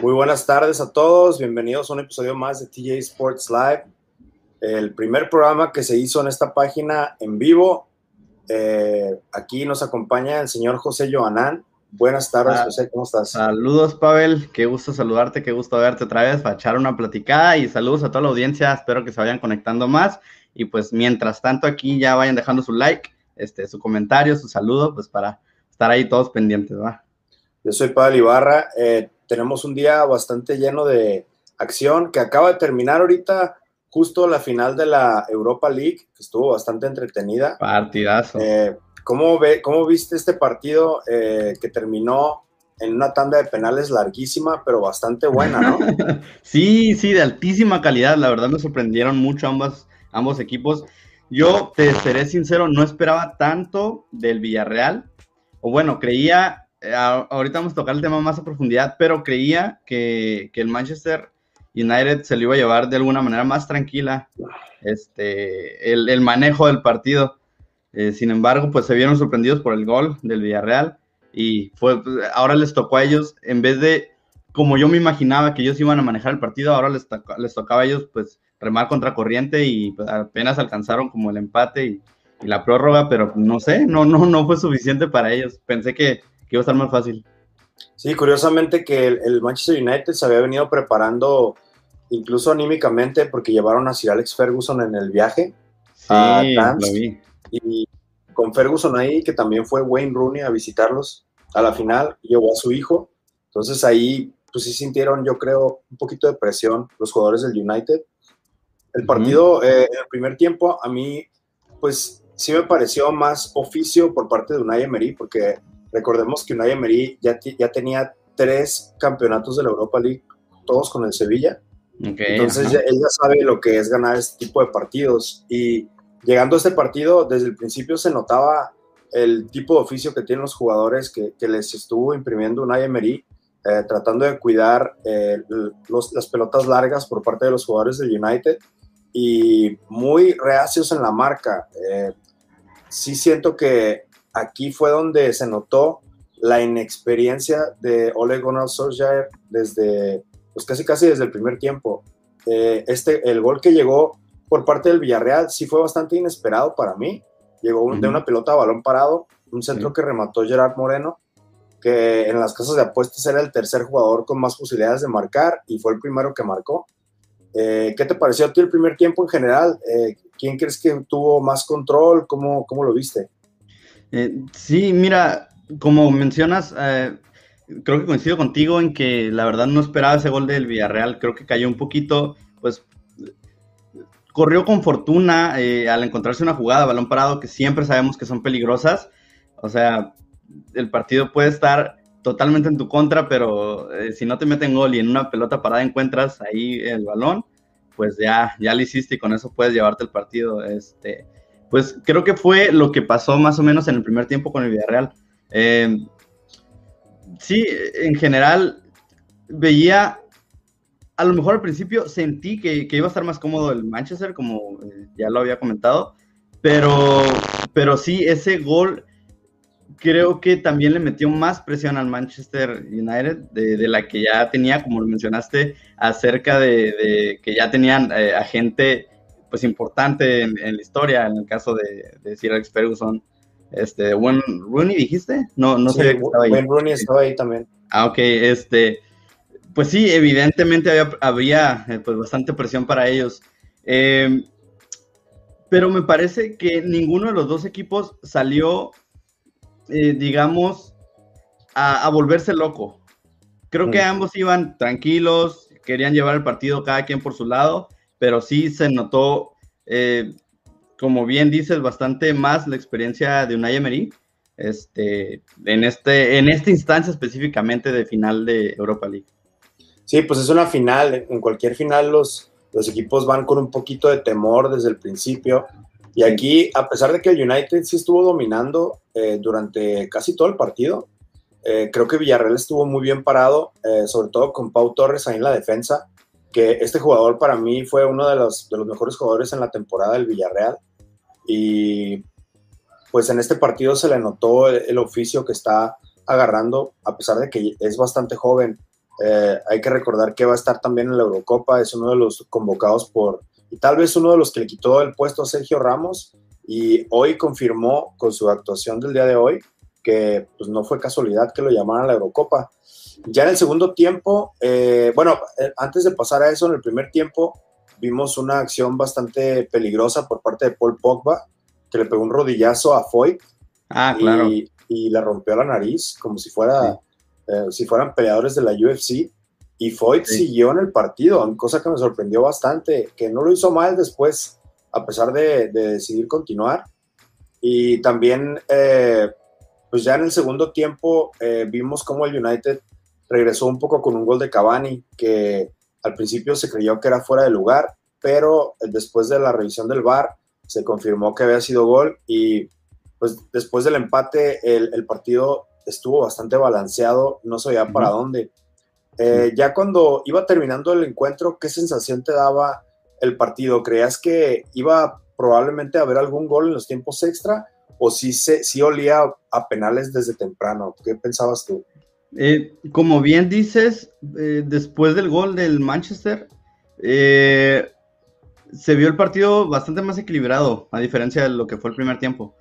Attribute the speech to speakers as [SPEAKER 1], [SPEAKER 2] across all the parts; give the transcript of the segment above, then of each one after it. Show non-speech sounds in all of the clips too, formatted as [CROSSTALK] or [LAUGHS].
[SPEAKER 1] Muy buenas tardes a todos, bienvenidos a un episodio más de TJ Sports Live, el primer programa que se hizo en esta página en vivo. Eh, aquí nos acompaña el señor José Joanán. Buenas tardes, ah, José, ¿cómo estás?
[SPEAKER 2] Saludos, Pavel, qué gusto saludarte, qué gusto verte otra vez para echar una platicada y saludos a toda la audiencia, espero que se vayan conectando más y pues mientras tanto aquí ya vayan dejando su like, este, su comentario, su saludo, pues para estar ahí todos pendientes, ¿va?
[SPEAKER 1] Yo soy Pavel Ibarra. Eh, tenemos un día bastante lleno de acción que acaba de terminar ahorita justo la final de la Europa League, que estuvo bastante entretenida.
[SPEAKER 2] Partidazo.
[SPEAKER 1] Eh, ¿cómo, ve, ¿Cómo viste este partido eh, que terminó en una tanda de penales larguísima, pero bastante buena, ¿no? [LAUGHS]
[SPEAKER 2] sí, sí, de altísima calidad. La verdad me sorprendieron mucho ambas, ambos equipos. Yo te seré sincero, no esperaba tanto del Villarreal. O bueno, creía ahorita vamos a tocar el tema más a profundidad, pero creía que, el Manchester United se lo iba a llevar de alguna manera más tranquila este, el, manejo del partido. Eh, sin embargo, pues se vieron sorprendidos por el gol del Villarreal y fue, ahora les tocó a ellos, en vez de como yo me imaginaba que ellos iban a manejar el partido, ahora les, les tocaba a ellos pues remar contra corriente y pues, apenas alcanzaron como el empate y, y, la prórroga, pero no sé, no, no, no fue suficiente para ellos. Pensé que que iba a estar más fácil.
[SPEAKER 1] Sí, curiosamente que el, Manchester United se había venido preparando incluso anímicamente porque llevaron a Sir Alex Ferguson en el viaje
[SPEAKER 2] sí, a Lo vi.
[SPEAKER 1] Y con Ferguson ahí, que también fue Wayne Rooney a visitarlos a la final, llevó a su hijo. Entonces ahí, pues sí sintieron, yo creo, un poquito de presión los jugadores del United. El partido, eh, en el primer tiempo, a mí, pues sí me pareció más oficio por parte de Unai Emery, porque Recordemos que Unai Emery ya, ya tenía tres campeonatos de la Europa League, todos con el Sevilla. Entonces ya, ella sabe lo que es ganar este tipo de partidos. Y llegando a este partido, desde el principio se notaba el tipo de oficio que tienen los jugadores que, les estuvo imprimiendo Unai Emery, eh, tratando de cuidar eh, las pelotas largas por parte de los jugadores del United y muy reacios en la marca. Eh, sí siento que aquí fue donde se notó la inexperiencia de Ole Gunnar Solskjaer desde, pues casi casi desde el primer tiempo. Eh, este, el gol que llegó por parte del Villarreal sí fue bastante inesperado para mí. Llegó de una pelota a balón parado, un centro que remató Gerard Moreno, que en las casas de apuestas era el tercer jugador con más posibilidades de marcar y fue el primero que marcó. Eh, ¿Qué te pareció a ti el primer tiempo en general? Eh, ¿Quién crees que tuvo más control? ¿Cómo, cómo lo viste?
[SPEAKER 2] Eh, sí, mira, como mencionas, eh, creo que coincido contigo en que la verdad no esperaba ese gol del Villarreal, creo que cayó un poquito, pues corrió con fortuna eh, al encontrarse una jugada, balón parado, que siempre sabemos que son peligrosas, o sea, el partido puede estar totalmente en tu contra, pero si no te meten gol y en una pelota parada encuentras ahí el balón, pues ya, ya lo hiciste y con eso puedes llevarte el partido. Este, pues creo que fue lo que pasó más o menos en el primer tiempo con el Villarreal. Eh, sí, en general veía, a lo mejor al principio sentí que, iba a estar más cómodo el Manchester, como eh, ya lo había comentado, pero, pero sí, ese gol creo que también le metió más presión al Manchester United de, la que ya tenía, como lo mencionaste, acerca de, que ya tenían eh, a gente pues importante en, la historia, en el caso de, de Sir Alex Ferguson. Este, Wayne Rooney, dijiste? No, no sé.
[SPEAKER 1] Wayne Rooney estaba ahí también.
[SPEAKER 2] Ah, ok, este, pues sí, evidentemente había, había eh, pues bastante presión para ellos. Em, pero me parece que ninguno de los dos equipos salió, eh, digamos, a, a, volverse loco. Creo que mm. ambos iban tranquilos, querían llevar el partido cada quien por su lado pero sí se notó, eh, como bien dices, bastante más la experiencia de Unai Emery este, en, este, en esta instancia específicamente de final de Europa League.
[SPEAKER 1] Sí, pues es una final. En cualquier final los, los equipos van con un poquito de temor desde el principio. Y aquí, a pesar de que el United sí estuvo dominando eh, durante casi todo el partido, eh, creo que Villarreal estuvo muy bien parado, sobre todo con Pau Torres ahí en la defensa que este jugador para mí fue uno de los, de los mejores jugadores en la temporada del Villarreal. Y pues en este partido se le notó el, oficio que está agarrando, a pesar de que es bastante joven. Eh, hay que recordar que va a estar también en la Eurocopa, es uno de los convocados por, y tal vez uno de los que le quitó el puesto a Sergio Ramos, y hoy confirmó con su actuación del día de hoy que pues, no fue casualidad que lo llamaran a la Eurocopa. Ya en el segundo tiempo, eh, bueno, eh, antes de pasar a eso, en el primer tiempo vimos una acción bastante peligrosa por parte de Paul Pogba, que le pegó un rodillazo a Foyt.
[SPEAKER 2] Ah, claro.
[SPEAKER 1] Y, y le rompió la nariz, como si fuera eh, si fueran peleadores de la UFC. Y Foyt siguió en el partido, cosa que me sorprendió bastante, que no lo hizo mal después, a pesar de, decidir continuar. Y también, eh, pues ya en el segundo tiempo, eh, vimos cómo el United regresó un poco con un gol de Cavani, que al principio se creyó que era fuera de lugar, pero después de la revisión del VAR se confirmó que había sido gol y pues después del empate el, el partido estuvo bastante balanceado, no sabía para dónde. Eh, ya cuando iba terminando el encuentro, ¿qué sensación te daba el partido? ¿Creías que iba probablemente a haber algún gol en los tiempos extra o sí, se, sí olía a penales desde temprano? ¿Qué pensabas tú?
[SPEAKER 2] Eh, como bien dices, eh, después del gol del Manchester, se vio el partido bastante más equilibrado, a diferencia de lo que fue el primer tiempo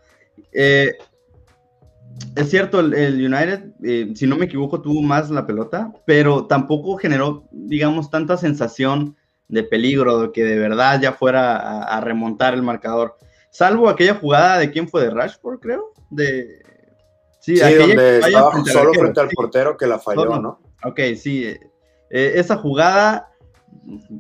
[SPEAKER 2] es cierto, el, United, eh, si no me equivoco, tuvo más la pelota, pero tampoco generó, digamos, tanta sensación de peligro, de que de verdad ya fuera a, remontar el marcador. Salvo aquella jugada de quién fue de Rashford, creo. De...
[SPEAKER 1] Sí, donde estaba solo frente al portero que la falló, ¿no?
[SPEAKER 2] Ok, sí. Eh, esa jugada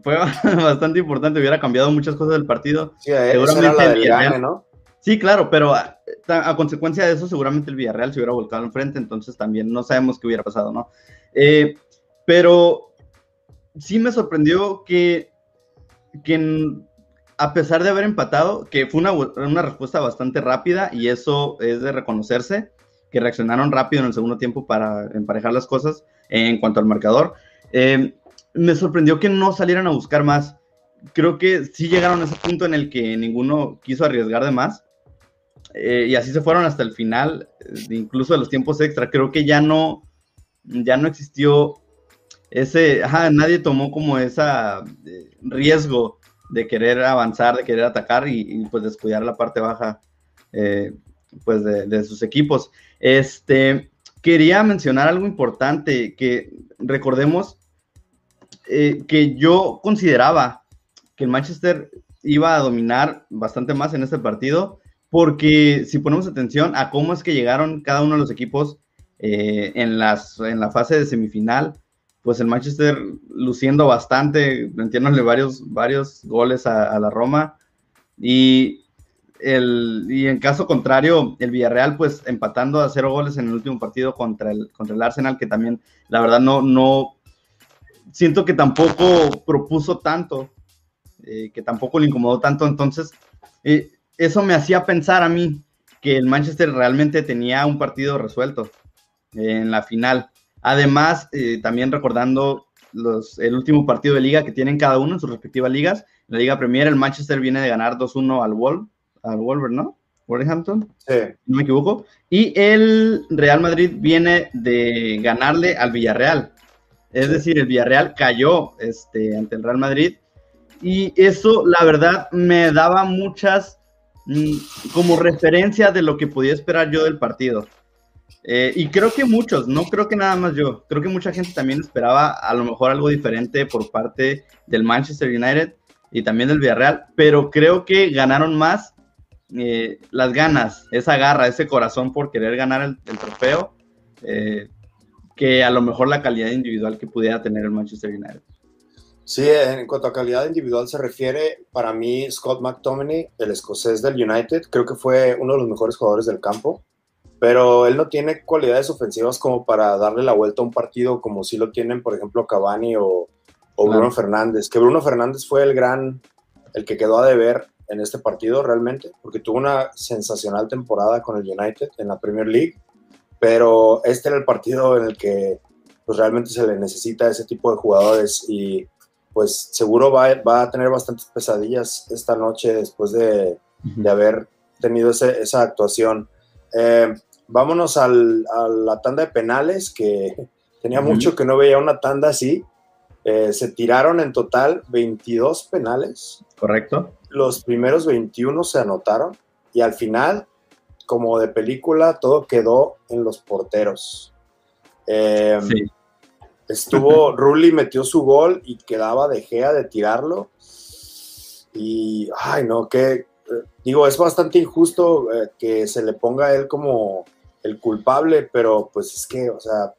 [SPEAKER 2] fue [LAUGHS] bastante importante, hubiera cambiado muchas cosas del partido.
[SPEAKER 1] Sí, Seguramente era la ¿no?
[SPEAKER 2] Sí, claro, pero a, consecuencia de eso seguramente el Villarreal se hubiera volcado enfrente, entonces también no sabemos qué hubiera pasado, ¿no? Eh, pero sí me sorprendió que, que a pesar de haber empatado, que fue una, una, respuesta bastante rápida y eso es de reconocerse, que reaccionaron rápido en el segundo tiempo para emparejar las cosas en cuanto al marcador. Eh, me sorprendió que no salieran a buscar más. Creo que sí llegaron a ese punto en el que ninguno quiso arriesgar de más eh, y así se fueron hasta el final, incluso de los tiempos extra. Creo que ya no, ya no existió ese, nadie tomó como ese eh, riesgo de querer avanzar, de querer atacar y, pues descuidar la parte baja eh, pues de, sus equipos. Este, quería mencionar algo importante, que recordemos que yo consideraba que el Manchester iba a dominar bastante más en este partido, porque si ponemos atención a cómo es que llegaron cada uno de los equipos eh, en, las, en la fase de semifinal, pues el Manchester luciendo bastante, metiéndole varios, varios goles a, la Roma, y, el, y en caso contrario, el Villarreal pues empatando a cero goles en el último partido contra el, contra el Arsenal, que también la verdad no, no, siento que tampoco propuso tanto, eh, que tampoco le incomodó tanto, entonces... Eh, eso me hacía pensar a mí que el Manchester realmente tenía un partido resuelto en la final. Además, eh, también recordando los, el último partido de liga que tienen cada uno en sus respectivas ligas. En la Liga Premier, el Manchester viene de ganar 2-1 al, Wolf, al Wolver, ¿no? Wolverhampton,
[SPEAKER 1] sí.
[SPEAKER 2] no me equivoco. Y el Real Madrid viene de ganarle al Villarreal. Es decir, el Villarreal cayó este, ante el Real Madrid. Y eso, la verdad, me daba muchas Mm, como referencia de lo que podía esperar yo del partido. Eh, y creo que muchos, no creo que nada más yo, creo que mucha gente también esperaba a lo mejor algo diferente por parte del Manchester United y también del Villarreal, pero creo que ganaron más eh, las ganas, esa garra, ese corazón por querer ganar el, trofeo, eh, que a lo mejor la calidad individual que pudiera tener el Manchester United.
[SPEAKER 1] Sí, en cuanto a calidad individual se refiere, para mí Scott McTominay, el escocés del United, creo que fue uno de los mejores jugadores del campo, pero él no tiene cualidades ofensivas como para darle la vuelta a un partido como si lo tienen, por ejemplo, Cavani o, Bruno Fernández, que Bruno Fernández fue el gran, el que quedó a deber en este partido realmente, porque tuvo una sensacional temporada con el United en la Premier League, pero este era el partido en el que pues realmente se le necesita ese tipo de jugadores y pues seguro va, a tener bastantes pesadillas esta noche después de, haber tenido esa actuación. Eh, vámonos a la tanda de penales, que Tenía mucho que no veía una tanda así. Eh, se tiraron en total 22 penales.
[SPEAKER 2] Correcto.
[SPEAKER 1] Los primeros 21 se anotaron y al final, como de película, todo quedó en los porteros. Em, sí. Estuvo, [LAUGHS] Rulli metió su gol y quedaba de Gea de tirarlo. Y, ay, no, que, digo, es bastante injusto eh, que se le ponga a él como el culpable, pero pues es que, o sea,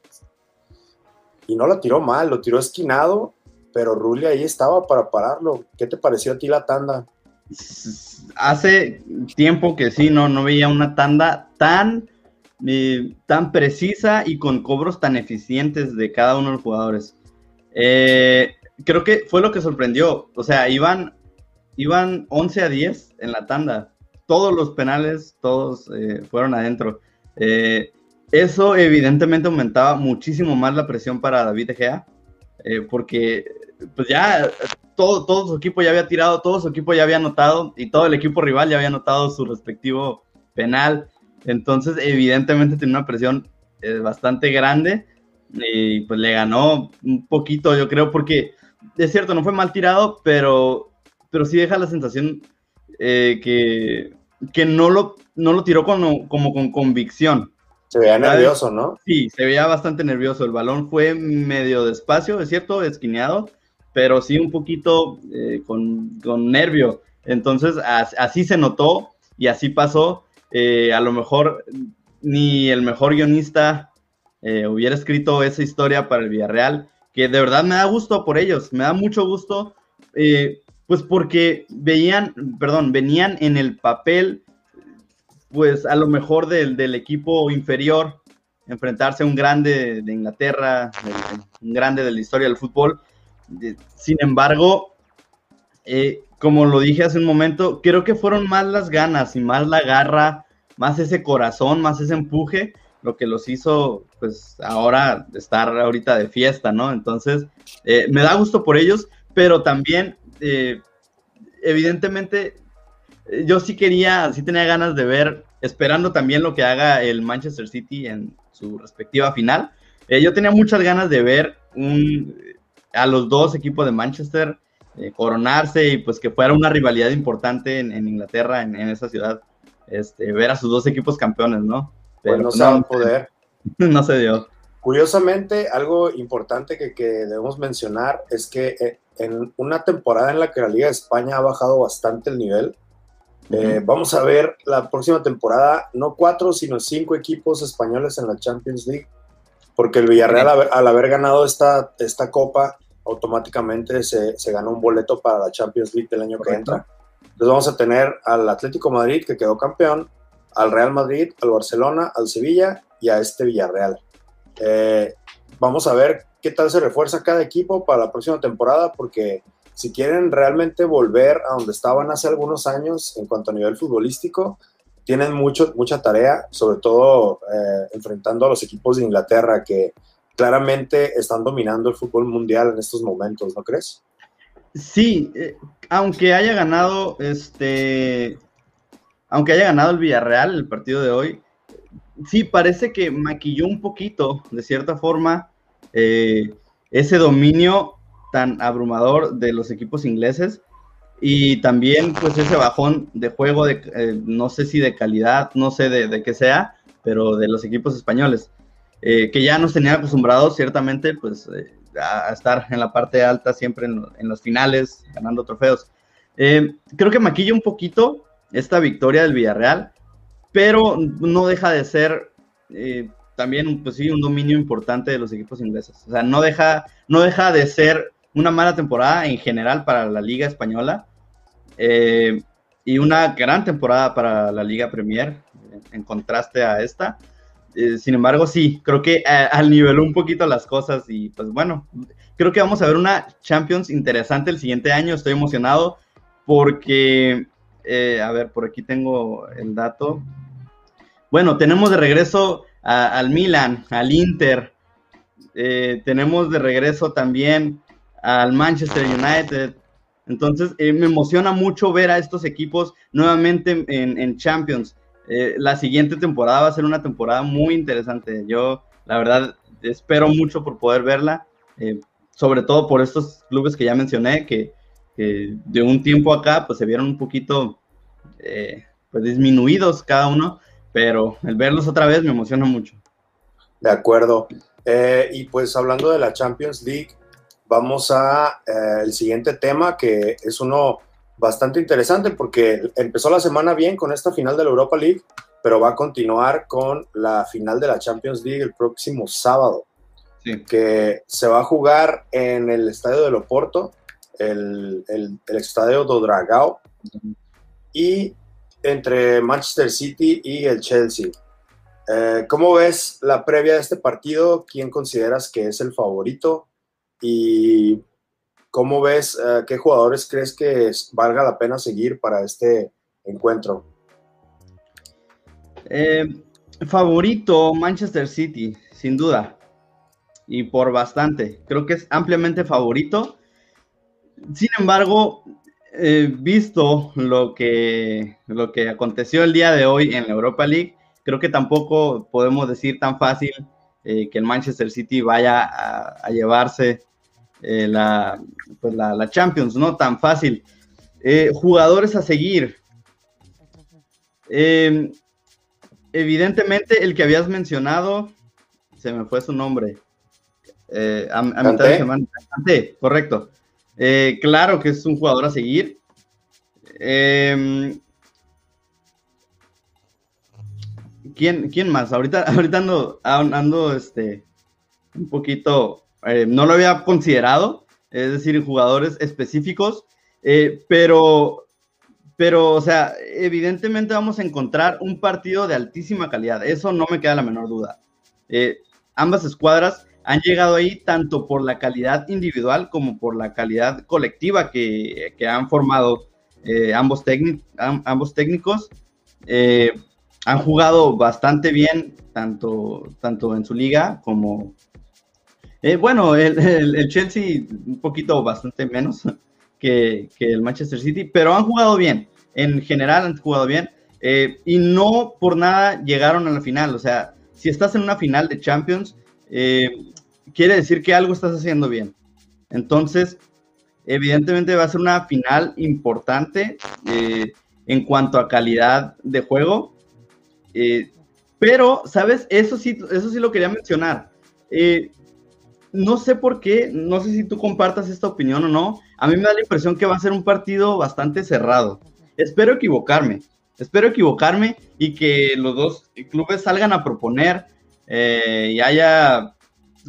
[SPEAKER 1] y no lo tiró mal, lo tiró esquinado, pero Rulli ahí estaba para pararlo. ¿Qué te pareció a ti la tanda?
[SPEAKER 2] Hace tiempo que sí, no, no veía una tanda tan, eh, tan precisa y con cobros tan eficientes de cada uno de los jugadores. Eh, creo que fue lo que sorprendió. O sea, iban, iban 11 a 10 en la tanda. Todos los penales, todos eh, fueron adentro. Eso evidentemente aumentaba muchísimo más la presión para David De Gea, porque pues ya todo, todo su equipo ya había tirado, todo su equipo ya había anotado y todo el equipo rival ya había anotado su respectivo penal. Entonces, evidentemente tiene una presión eh, bastante grande y pues le ganó un poquito, yo creo, porque es cierto, no fue mal tirado, pero, pero sí deja la sensación eh, que, que no, lo, no lo tiró como, como con convicción.
[SPEAKER 1] Se veía nervioso, ¿no?
[SPEAKER 2] Sí, se veía bastante nervioso. El balón fue medio despacio, es cierto, esquineado, pero sí un poquito eh, con, nervio. Entonces, así se notó y así pasó. Eh, a lo mejor ni el mejor guionista eh, hubiera escrito esa historia para el Villarreal, que de verdad me da gusto por ellos, me da mucho gusto, pues porque veían, perdón, venían en el papel, pues a lo mejor del, del equipo inferior, enfrentarse a un grande de Inglaterra, un grande de la historia del fútbol, sin embargo, eh, como lo dije hace un momento, creo que fueron más las ganas y más la garra, más ese corazón, más ese empuje, lo que los hizo, pues ahora estar ahorita de fiesta, ¿no? Entonces, eh, me da gusto por ellos, pero también, eh, evidentemente, yo sí quería, sí tenía ganas de ver, esperando también lo que haga el Manchester City en su respectiva final. yo tenía muchas ganas de ver un, a los dos equipos de Manchester eh, coronarse y pues que fuera una rivalidad importante en, Inglaterra, en, esa ciudad, este, ver a sus dos equipos campeones, ¿no?
[SPEAKER 1] Pero pues no se va a poder. [LAUGHS]
[SPEAKER 2] no se dio.
[SPEAKER 1] Curiosamente, algo importante que, que, debemos mencionar es que eh, en una temporada en la que la Liga de España ha bajado bastante el nivel, eh, vamos a ver la próxima temporada, no cuatro, sino cinco equipos españoles en la Champions League porque el Villarreal al haber, ganado esta, esta copa, automáticamente se, se, ganó un boleto para la Champions League del año que entra. Entonces vamos a tener al Atlético Madrid, que quedó campeón, al Real Madrid, al Barcelona, al Sevilla y a este Villarreal. Eh, vamos a ver qué tal se refuerza cada equipo para la próxima temporada, porque si quieren realmente volver a donde estaban hace algunos años en cuanto a nivel futbolístico, tienen mucho, mucha tarea, sobre todo eh, enfrentando a los equipos de Inglaterra que claramente están dominando el fútbol mundial en estos momentos, ¿no crees?
[SPEAKER 2] Sí, eh, aunque haya ganado este, aunque haya ganado el Villarreal el partido de hoy, sí parece que maquilló un poquito, de cierta forma, eh, ese dominio tan abrumador de los equipos ingleses y también pues ese bajón de juego, de, eh, no sé si de calidad, no sé de, de qué sea, pero de los equipos españoles, eh, que ya nos tenían acostumbrados ciertamente pues a, estar en la parte alta siempre en, en los finales, ganando trofeos. creo que maquilla un poquito esta victoria del Villarreal, pero no deja de ser también pues sí un dominio importante de los equipos ingleses. O sea, no deja, no deja de ser una mala temporada en general para la Liga Española, eh, y una gran temporada para la Liga Premier, en contraste a esta. Eh, sin embargo, sí, creo que eh, al niveló un poquito las cosas y pues bueno, creo que vamos a ver una Champions interesante el siguiente año. Estoy emocionado porque, a ver, por aquí tengo el dato. Bueno, tenemos de regreso al Milan, al Inter. tenemos de regreso también al Manchester United, entonces, eh, me emociona mucho ver a estos equipos nuevamente en, Champions. Eh, la siguiente temporada va a ser una temporada muy interesante. Yo, la verdad, espero mucho por poder verla, eh, sobre todo por estos clubes que ya mencioné, que, de un tiempo acá pues se vieron un poquito eh, pues disminuidos cada uno, pero el verlos otra vez me emociona mucho.
[SPEAKER 1] De acuerdo. y pues hablando de la Champions League, vamos a el siguiente tema que es uno bastante interesante porque empezó la semana bien con esta final de la Europa League, pero va a continuar con la final de la Champions League el próximo sábado, que se va a jugar en el estadio de Loporto, el, el, el estadio do Dragao, y entre Manchester City y el Chelsea. Eh, ¿Cómo ves la previa de este partido? ¿Quién consideras que es el favorito? Y ¿Cómo ves, eh, qué jugadores crees que valga la pena seguir para este encuentro?
[SPEAKER 2] Eh, favorito Manchester City, sin duda. Y por bastante. Creo que es ampliamente favorito. Sin embargo, eh, visto lo que, lo que aconteció el día de hoy en la Europa League, creo que tampoco podemos decir tan fácil que el Manchester City vaya a llevarse eh, la, pues la, Champions, ¿no? Tan fácil. Eh, jugadores a seguir. Em, evidentemente, el que habías mencionado, se me fue su nombre. Eh, a, mitad de semana. correcto. Claro que es un jugador a seguir. Em, ¿quién, ¿Quién más? Ahorita, [LAUGHS] ahorita ando, ando este, un poquito eh, no lo había considerado, es decir, jugadores específicos, eh, pero, pero, o sea, evidentemente vamos a encontrar un partido de altísima calidad, eso no me queda la menor duda. Eh, ambas escuadras han llegado ahí tanto por la calidad individual como por la calidad colectiva que, han formado ambos, ambos técnicos. han jugado bastante bien, tanto, tanto en su liga como, eh, bueno, el, Chelsea un poquito bastante menos que, el Manchester City, pero han jugado bien. En general han jugado bien. Eh, y no por nada llegaron a la final. O sea, si estás en una final de Champions, eh, quiere decir que algo estás haciendo bien. Entonces, evidentemente va a ser una final importante en cuanto a calidad de juego. pero, ¿sabes? Eso sí, eso sí lo quería mencionar no sé por qué, no sé si tú compartas esta opinión o no, a mí me da la impresión que va a ser un partido bastante cerrado. Espero equivocarme, espero equivocarme y que los dos clubes salgan a proponer eh, y haya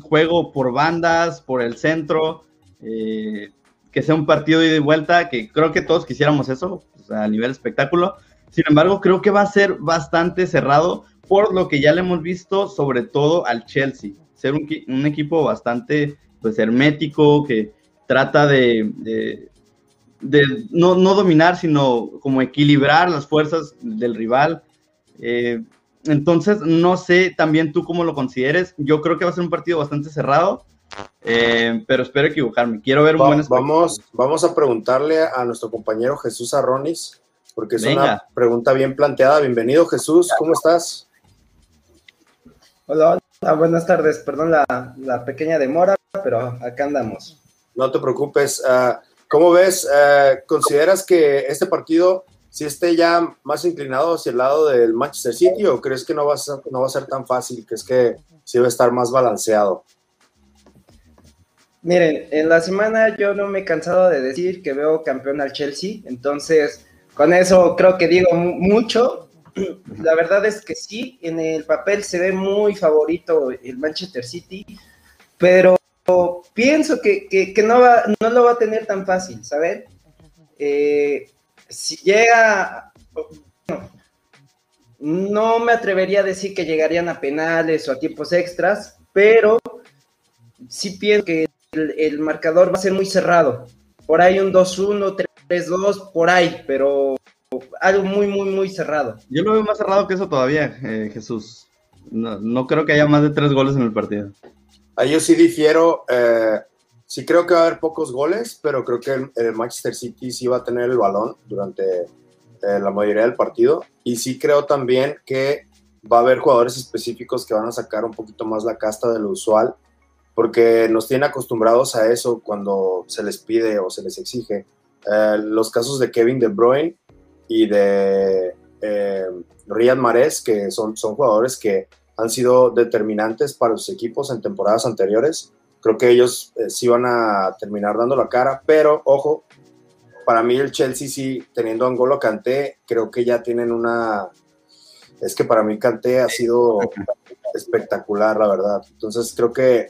[SPEAKER 2] juego por bandas, por el centro, eh, que sea un partido de vuelta, que creo que todos quisiéramos eso, a nivel espectáculo. Sin embargo, creo que va a ser bastante cerrado por lo que ya le hemos visto, sobre todo al Chelsea ser un, equipo bastante pues hermético, que trata de, de, no, dominar, sino como equilibrar las fuerzas del rival. Eh, entonces, no sé también tú cómo lo consideres. Yo creo que va a ser un partido bastante cerrado, eh, pero espero equivocarme. Quiero ver un buen
[SPEAKER 1] vamos, vamos a preguntarle a nuestro compañero Jesús Arronis, porque es una pregunta bien planteada. Bienvenido, Jesús, ¿cómo estás?
[SPEAKER 3] Hola, Ah, buenas tardes, perdón la, pequeña demora, pero acá andamos.
[SPEAKER 1] No te preocupes. Ah, ¿Cómo ves? Ah, ¿Consideras que este partido si esté ya más inclinado hacia el lado del Manchester City o crees que no va a ser, no va a ser tan fácil? ¿Crees que sí va a estar más balanceado?
[SPEAKER 3] Miren, en la semana yo no me he cansado de decir que veo campeón al Chelsea, entonces con eso creo que digo mucho [CLEARS THROAT] la verdad es que sí, en el papel se ve muy favorito el Manchester City, pero pienso que, no, va, no lo va a tener tan fácil, ¿saben? Eh, si llega, no me atrevería a decir que llegarían a penales o a tiempos extras, pero sí pienso que el, el marcador va a ser muy cerrado. Por ahí un 2-1, 3-2, por ahí, pero algo muy, muy, muy cerrado.
[SPEAKER 2] Yo lo veo más cerrado que eso todavía, eh, Jesús. No, creo que haya más de tres goles en el partido.
[SPEAKER 1] Yo sí difiero. Eh, sí creo que va a haber pocos goles, pero creo que el, Manchester City sí va a tener el balón durante eh, la mayoría del partido. Y sí creo también que va a haber jugadores específicos que van a sacar un poquito más la casta de lo usual, porque nos tienen acostumbrados a eso cuando se les pide o se les exige. Eh, los casos de Kevin De Bruyne y de eh, Riyad Mahrez, que son, son jugadores que han sido determinantes para sus equipos en temporadas anteriores. Creo que ellos eh, sí van a terminar dando la cara, pero ojo, para mí el Chelsea sí, teniendo a Angolo Kanté, creo que ya tienen una... Es que para mí Kanté ha sido espectacular, la verdad. Entonces creo que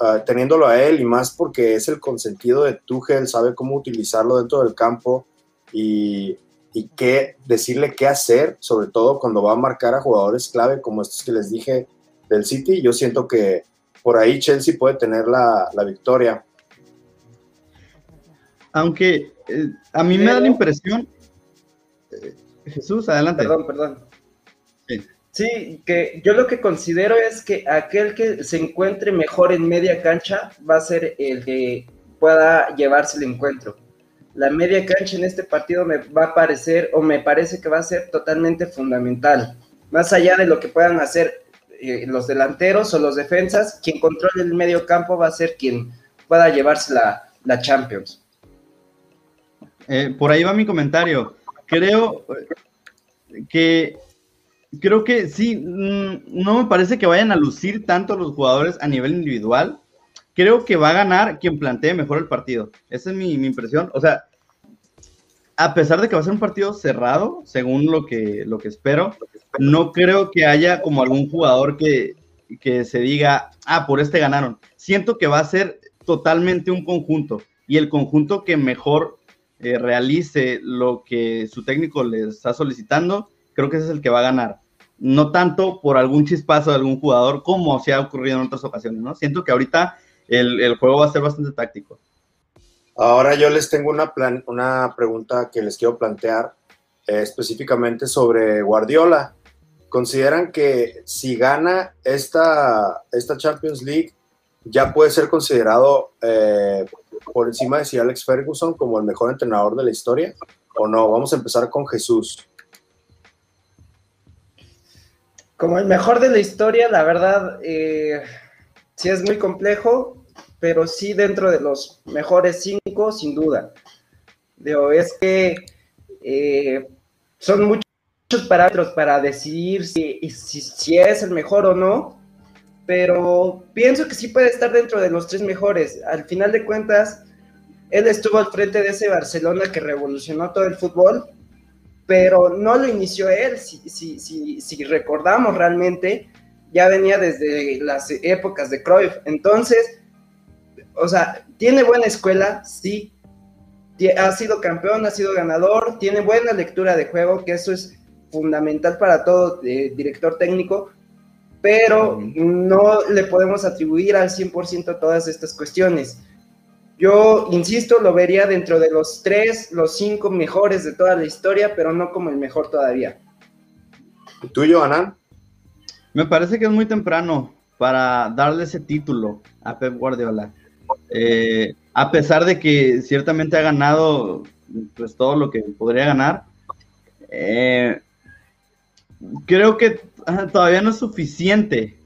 [SPEAKER 1] uh, teniéndolo a él y más porque es el consentido de Tuchel, sabe cómo utilizarlo dentro del campo y y qué decirle qué hacer, sobre todo cuando va a marcar a jugadores clave como estos que les dije del City. Yo siento que por ahí Chelsea puede tener la, victoria.
[SPEAKER 2] Aunque eh, a mí me da la impresión. Eh, Jesús, adelante.
[SPEAKER 3] Perdón, perdón. Sí. sí, que yo lo que considero es que aquel que se encuentre mejor en media cancha va a ser el que pueda llevarse el encuentro la media cancha en este partido me va a parecer o me parece que va a ser totalmente fundamental. Más allá de lo que puedan hacer eh, los delanteros o los defensas, quien controle el medio campo va a ser quien pueda llevarse la, Champions.
[SPEAKER 2] Eh, por ahí va mi comentario. Creo que creo que sí, mm, no me parece que vayan a lucir tanto los jugadores a nivel individual, creo que va a ganar quien plantee mejor el partido. Esa es mi, impresión. O sea, a pesar de que va a ser un partido cerrado, según lo que, lo que espero, no creo que haya como algún jugador que, se diga, ah, por este ganaron. Siento que va a ser totalmente un conjunto y el conjunto que mejor eh, realice lo que su técnico le está solicitando, creo que ese es el que va a ganar. No tanto por algún chispazo de algún jugador como se ha ocurrido en otras ocasiones, ¿no? Siento que ahorita el, juego va a ser bastante táctico.
[SPEAKER 1] Ahora yo les tengo una, una pregunta que les quiero plantear eh, específicamente sobre Guardiola. ¿Consideran que si gana esta, esta Champions League ya puede ser considerado eh, por encima de si Alex Ferguson como el mejor entrenador de la historia? ¿O no? Vamos a empezar con Jesús.
[SPEAKER 3] Como el mejor de la historia, la verdad, eh, sí es muy complejo pero sí dentro de los mejores cinco, sin duda. Digo, es que eh, son muchos parámetros para decidir si, si, es el mejor o no, pero pienso que sí puede estar dentro de los tres mejores. Al final de cuentas, él estuvo al frente de ese Barcelona que revolucionó todo el fútbol, pero no lo inició él, si, si, si, si recordamos realmente, ya venía desde las épocas de Cruyff. Entonces, o sea, tiene buena escuela, sí, ha sido campeón, ha sido ganador, tiene buena lectura de juego, que eso es fundamental para todo eh, director técnico, pero no le podemos atribuir al 100% todas estas cuestiones. Yo, insisto, lo vería dentro de los tres, los cinco mejores de toda la historia, pero no como el mejor todavía.
[SPEAKER 1] ¿Y tú, Johanan?
[SPEAKER 2] Me parece que es muy temprano para darle ese título a Pep Guardiola. Eh, a pesar de que ciertamente ha ganado pues todo lo que podría ganar, eh, creo que todavía no es suficiente.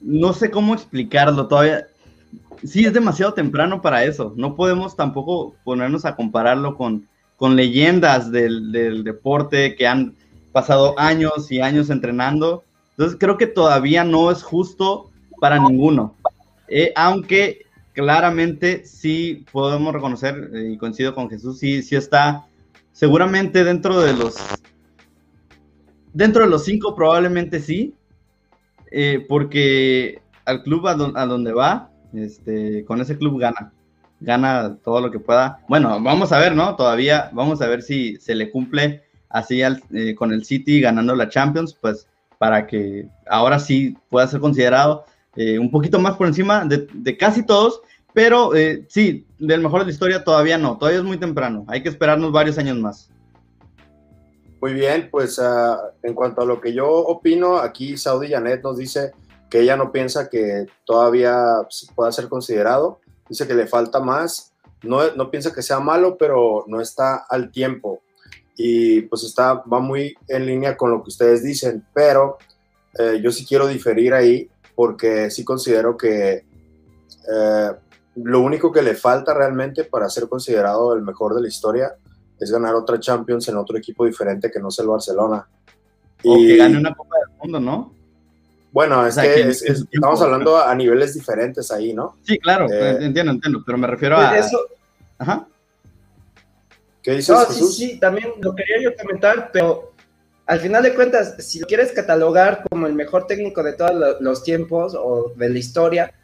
[SPEAKER 2] No sé cómo explicarlo todavía. Sí, es demasiado temprano para eso. No podemos tampoco ponernos a compararlo con, con leyendas del, deporte que han pasado años y años entrenando. Entonces creo que todavía no es justo para ninguno. Eh, aunque claramente sí podemos reconocer, eh, y coincido con Jesús, sí, sí está seguramente dentro de los dentro de los cinco probablemente sí, eh, porque al club a, donde va, este, con ese club gana, gana todo lo que pueda. Bueno, vamos a ver, ¿no? Todavía vamos a ver si se le cumple así eh, con el City ganando la Champions, pues para que ahora sí pueda ser considerado eh, un poquito más por encima de, casi todos, pero eh, sí, del mejor de la historia todavía no, todavía es muy temprano, hay que esperarnos varios años más.
[SPEAKER 1] Muy bien, pues ah, en cuanto a lo que yo opino, aquí Saudi Janet nos dice que ella no piensa que todavía pueda ser considerado, dice que le falta más, no, no piensa que sea malo, pero no está al tiempo y pues está, va muy en línea con lo que ustedes dicen, pero eh, yo sí quiero diferir ahí porque sí considero que eh, lo único que le falta realmente para ser considerado el mejor de la historia es ganar otra Champions en otro equipo diferente que no sea el Barcelona.
[SPEAKER 2] O y, que gane una Copa del Mundo, ¿no?
[SPEAKER 1] Bueno, es que, estamos hablando a niveles diferentes ahí, ¿no?
[SPEAKER 2] Sí, claro, eh, entiendo, entiendo, pero me refiero a...
[SPEAKER 3] Eso...
[SPEAKER 2] Ajá.
[SPEAKER 1] ¿Qué dices, no,
[SPEAKER 3] sí, sí, también lo quería yo comentar, pero al final de cuentas, si lo quieres catalogar como el mejor técnico de todos los tiempos o de la historia,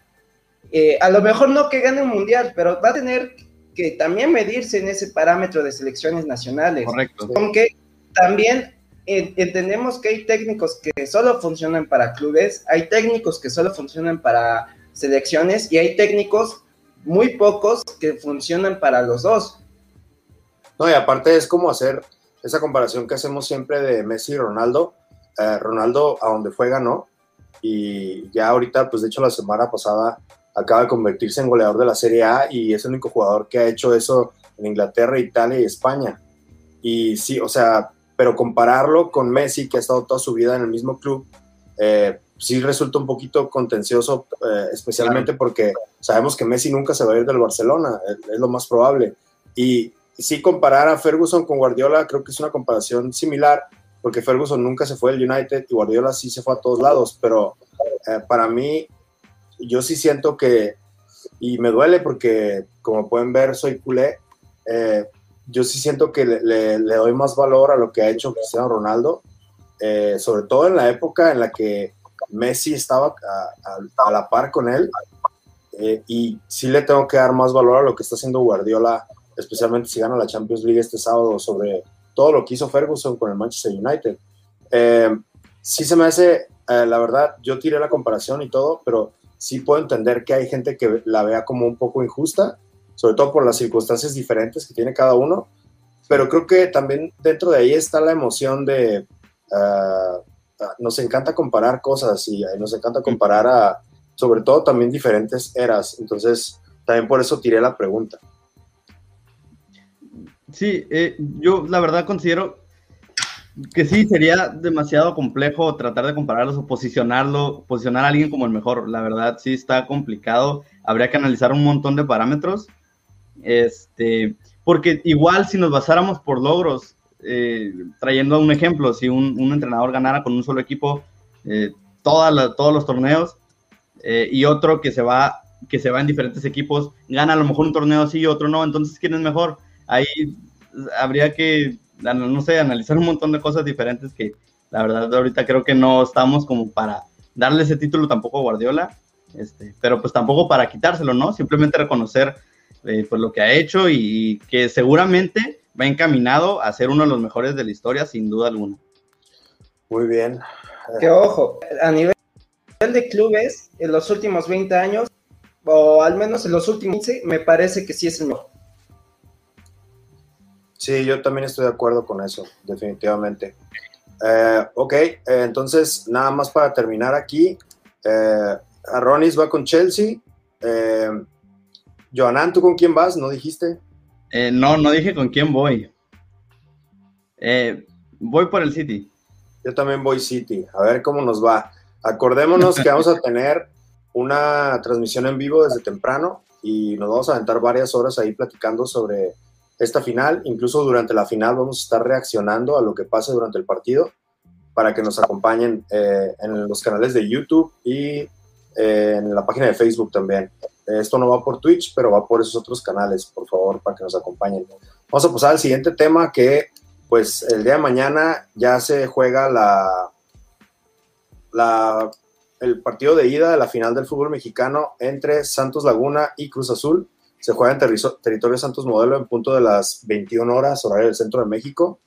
[SPEAKER 3] eh, a lo mejor no que gane un mundial, pero va a tener que también medirse en ese parámetro de selecciones nacionales.
[SPEAKER 2] Correcto.
[SPEAKER 3] Aunque también entendemos que hay técnicos que solo funcionan para clubes, hay técnicos que solo funcionan para selecciones y hay técnicos muy pocos que funcionan para los dos.
[SPEAKER 1] No, y aparte es como hacer esa comparación que hacemos siempre de Messi y Ronaldo. Eh, Ronaldo a donde fue ganó y ya ahorita, pues de hecho la semana pasada acaba de convertirse en goleador de la Serie A y es el único jugador que ha hecho eso en Inglaterra, Italia y España. Y sí, o sea, pero compararlo con Messi, que ha estado toda su vida en el mismo club, eh, sí resulta un poquito contencioso, eh, especialmente porque sabemos que Messi nunca se va a ir del Barcelona, es, lo más probable. Y sí comparar a Ferguson con Guardiola, creo que es una comparación similar, porque Ferguson nunca se fue del United y Guardiola sí se fue a todos lados, pero eh, para mí yo sí siento que, y me duele porque como pueden ver soy culé, eh, yo sí siento que le, doy más valor a lo que ha hecho Cristiano Ronaldo, eh, sobre todo en la época en la que Messi estaba a, la par con él, y sí le tengo que dar más valor a lo que está haciendo Guardiola, especialmente si gana la Champions League este sábado, sobre todo lo que hizo Ferguson con el Manchester United. sí se me hace, la verdad, yo tiré la comparación y todo, pero sí puedo entender que hay gente que la vea como un poco injusta, sobre todo por las circunstancias diferentes que tiene cada uno, pero creo que también dentro de ahí está la emoción de, ah, nos encanta comparar cosas y nos encanta comparar a, sobre todo también diferentes eras, entonces también por eso tiré la pregunta.
[SPEAKER 2] Sí, eh, yo la verdad considero que sí, sería demasiado complejo tratar de compararlos o posicionarlo, posicionar a alguien como el mejor. La verdad, sí está complicado. Habría que analizar un montón de parámetros. Este, porque igual si nos basáramos por logros, eh, trayendo un ejemplo, si un, entrenador ganara con un solo equipo eh, todos los torneos eh, y otro que se va que se va en diferentes equipos, gana a lo mejor un torneo sí y otro no, entonces ¿quién es mejor? Ahí habría que no sé, analizar un montón de cosas diferentes que la verdad ahorita creo que no estamos como para darle ese título tampoco a Guardiola, este, pero pues tampoco para quitárselo, ¿no? Simplemente reconocer eh, pues lo que ha hecho y, que seguramente va encaminado a ser uno de los mejores de la historia, sin duda alguna.
[SPEAKER 1] Muy bien.
[SPEAKER 3] Que ojo, a nivel de clubes, en los últimos 20 años, o al menos en los últimos 15, me parece que sí es el mejor.
[SPEAKER 1] Sí, yo también estoy de acuerdo con eso, definitivamente. Eh, ok, eh, entonces nada más para terminar aquí. Eh, Aronis va con Chelsea. Eh, ¿tú con quién vas? ¿No dijiste?
[SPEAKER 2] no, no dije con quién voy. voy por el City.
[SPEAKER 1] Yo también voy City. A ver cómo nos va. Acordémonos que vamos a [LAUGHS] tener una transmisión en vivo desde temprano y nos vamos a aventar varias horas ahí platicando sobre esta final. Incluso durante la final vamos a estar reaccionando a lo que pase durante el partido para que nos acompañen eh, en los canales de YouTube y eh, en la página de Facebook también. Esto no va por Twitch, pero va por esos otros canales, por favor, para que nos acompañen. Vamos a pasar al siguiente tema que, pues, el día de mañana ya se juega la, la, el partido de ida de la final del fútbol mexicano entre Santos Laguna y Cruz Azul se juega en territorio Santos Modelo en punto de las 21 horas, horario del centro de México.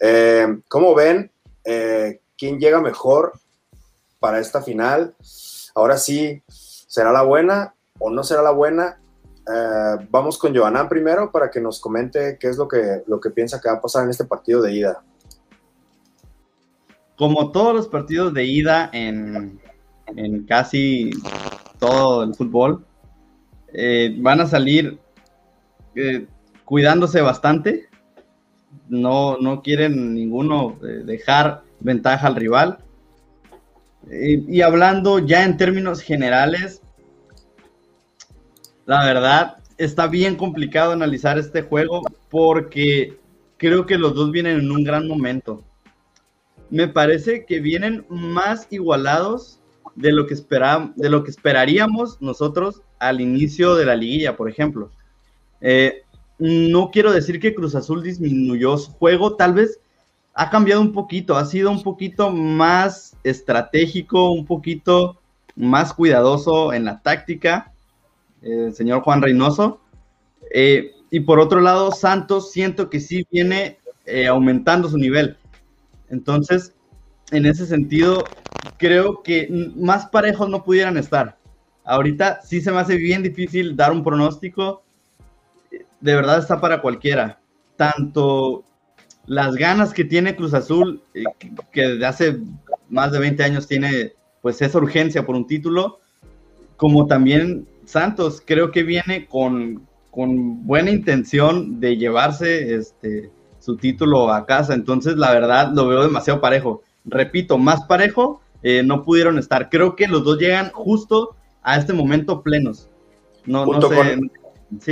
[SPEAKER 1] Eh, ¿Cómo ven? Eh, ¿Quién llega mejor para esta final? Ahora sí, ¿será la buena o no será la buena? Eh, vamos con Johanán primero para que nos comente qué es lo que, lo que piensa que va a pasar en este partido de ida.
[SPEAKER 2] Como todos los partidos de ida en, en casi todo el fútbol, eh, van a salir eh, cuidándose bastante. No, no quieren ninguno eh, dejar ventaja al rival. y hablando ya en términos generales, la verdad está bien complicado analizar este juego porque creo que los dos vienen en un gran momento. Me parece que vienen más igualados de lo que, de lo que esperaríamos nosotros al inicio de la liguilla, por ejemplo. Eh, no quiero decir que Cruz Azul disminuyó su juego, tal vez ha cambiado un poquito, ha sido un poquito más estratégico, un poquito más cuidadoso en la táctica, el señor Juan Reynoso. Eh, y por otro lado, Santos siento que sí viene eh, aumentando su nivel. Entonces, en ese sentido, creo que más parejos no pudieran estar. Ahorita sí se me hace bien difícil dar un pronóstico. De verdad está para cualquiera. Tanto las ganas que tiene Cruz Azul, eh, que desde hace más de 20 años tiene pues esa urgencia por un título, como también Santos creo que viene con, con buena intención de llevarse este, su título a casa. Entonces, la verdad, lo veo demasiado parejo. Repito, más parejo, eh, no pudieron estar. Creo que los dos llegan justo a este momento plenos. No,
[SPEAKER 1] junto Con,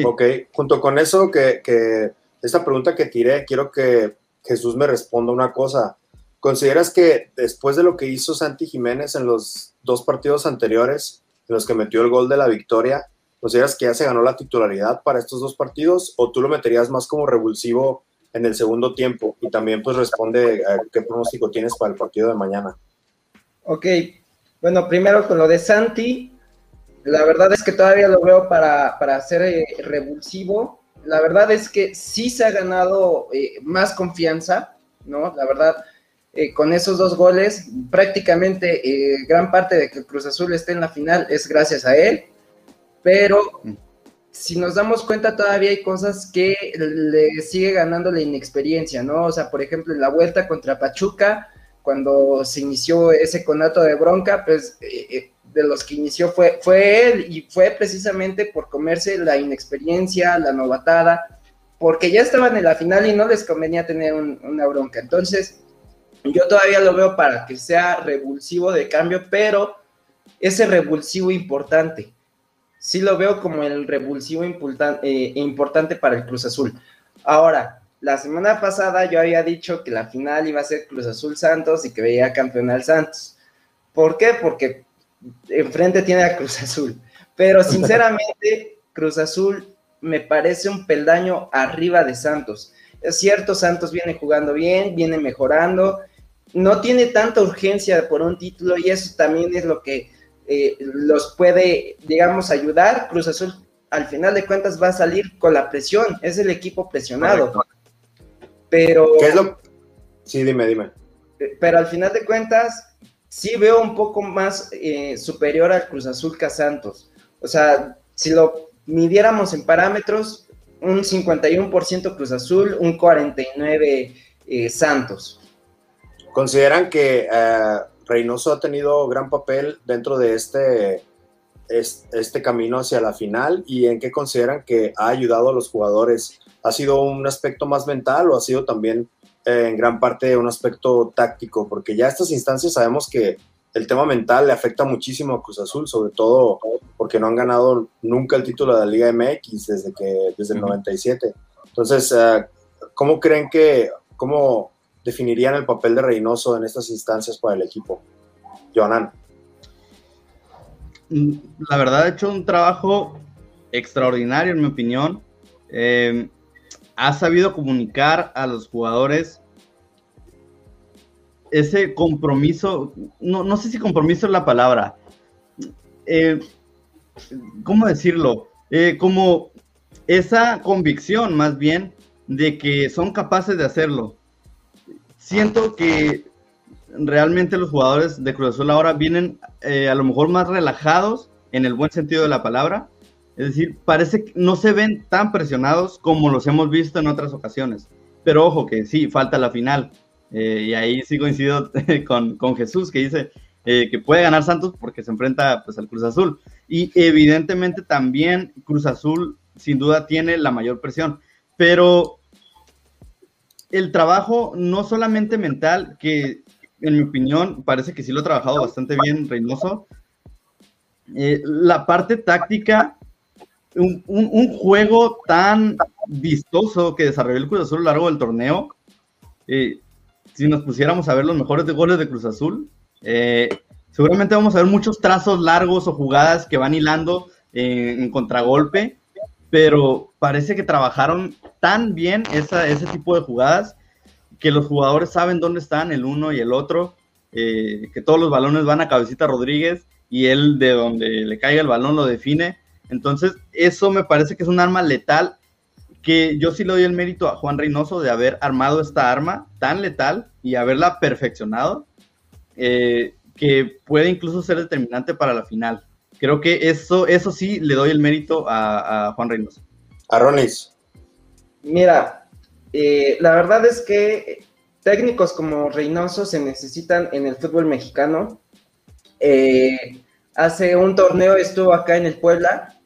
[SPEAKER 1] Ok, junto con eso, que, que esta pregunta que tiré, quiero que Jesús me responda una cosa. ¿Consideras que después de lo que hizo Santi Jiménez en los dos partidos anteriores, en los que metió el gol de la victoria, consideras que ya se ganó la titularidad para estos dos partidos o tú lo meterías más como revulsivo en el segundo tiempo? Y también pues responde a qué pronóstico tienes para el partido de mañana.
[SPEAKER 3] Ok, bueno, primero con lo de Santi, la verdad es que todavía lo veo para, para ser eh, revulsivo. La verdad es que sí se ha ganado eh, más confianza, ¿no? La verdad, eh, con esos dos goles, prácticamente gran parte de que el Cruz Azul esté en la final es gracias a él, pero mm. si nos damos cuenta todavía hay cosas que le sigue ganando la inexperiencia, ¿no? O sea, por ejemplo, en la vuelta contra Pachuca, cuando se inició ese conato de bronca, pues de los que inició fue, fue él y fue precisamente por comerse la inexperiencia, la novatada, porque ya estaban en la final y no les convenía tener una bronca. Entonces, yo todavía lo veo para que sea revulsivo de cambio, pero ese revulsivo importante. Sí lo veo como el revulsivo eh, importante para el Cruz Azul. Ahora, la semana pasada yo había dicho que la final iba a ser Cruz Azul Santos y que veía campeón al Santos. ¿Por qué? Porque enfrente tiene a Cruz Azul. Pero sinceramente, [LAUGHS] Cruz Azul me parece un peldaño arriba de Santos. Es cierto, Santos viene jugando bien, viene mejorando, no tiene tanta urgencia por un título y eso también es lo que eh, los puede, digamos, ayudar. Cruz Azul al final de cuentas va a salir con la presión, es el equipo presionado. Pero.
[SPEAKER 1] ¿Qué es lo.? Sí, dime, dime.
[SPEAKER 3] Pero al final de cuentas, sí veo un poco más eh, superior al Cruz Azul que a Santos. O sea, si lo midiéramos en parámetros, un 51% Cruz Azul, un 49% eh, Santos.
[SPEAKER 1] ¿Consideran que Reynoso ha tenido gran papel dentro de este, este camino hacia la final y en qué consideran que ha ayudado a los jugadores ha sido un aspecto más mental o ha sido también eh, en gran parte un aspecto táctico, porque ya estas instancias sabemos que el tema mental le afecta muchísimo a Cruz Azul, sobre todo porque no han ganado nunca el título de la Liga MX desde, que, desde el 97. Entonces, eh, ¿cómo creen que, cómo definirían el papel de Reynoso en estas instancias para el equipo? Jonan.
[SPEAKER 2] Mm, la verdad, ha hecho un trabajo extraordinario, en mi opinión. Eh, ha sabido comunicar a los jugadores ese compromiso, no, sé si compromiso es la palabra, eh, ¿cómo decirlo? Eh, como esa convicción más bien de que son capaces de hacerlo. Siento que realmente los jugadores de Cruz Azul ahora vienen eh, a lo mejor más relajados en el buen sentido de la palabra, es decir, parece que no se ven tan presionados como los hemos visto en otras ocasiones. Pero ojo que sí, falta la final. Eh, y ahí sí coincido [LAUGHS] con, con Jesús, que dice eh, que puede ganar Santos porque se enfrenta pues, al Cruz Azul. Y evidentemente también Cruz Azul sin duda tiene la mayor presión. Pero el trabajo no solamente mental, que en mi opinión, parece que sí lo ha trabajado bastante bien Reynoso. Eh, la parte táctica, un, juego tan vistoso que desarrolló el Cruz Azul a lo largo del torneo. Eh, si nos pusiéramos a ver los mejores goles de Cruz Azul, eh, seguramente vamos a ver muchos trazos largos o jugadas que van hilando en contragolpe, pero parece que trabajaron tan bien ese tipo de jugadas que los jugadores saben dónde están el uno y el otro, eh, que todos los balones van a Cabecita Rodríguez y él de donde le caiga el balón lo define. Entonces, eso me parece que es un arma letal que yo sí le doy el mérito a Juan Reynoso de haber armado esta arma tan letal y haberla perfeccionado, eh, que puede incluso ser determinante para la final. Creo que eso, eso sí le doy el mérito a, Juan Reynoso.
[SPEAKER 1] A Ronis.
[SPEAKER 3] Mira, eh, la verdad es que técnicos como Reynoso se necesitan en el fútbol mexicano. Eh, hace un torneo estuvo acá en el Puebla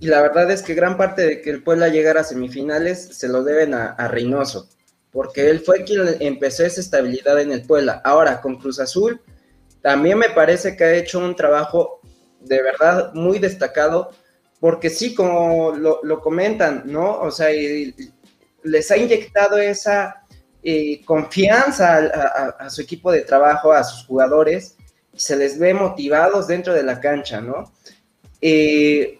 [SPEAKER 3] y la verdad es que gran parte de que el Puebla llegara a semifinales se lo deben a, a Reynoso, porque él fue quien empezó esa estabilidad en el Puebla. Ahora, con Cruz Azul, también me parece que ha hecho un trabajo de verdad muy destacado, porque sí, como lo, comentan, ¿no? O sea, les ha inyectado esa eh, confianza a, su equipo de trabajo, a sus jugadores, se les ve motivados dentro de la cancha, ¿no? Eh,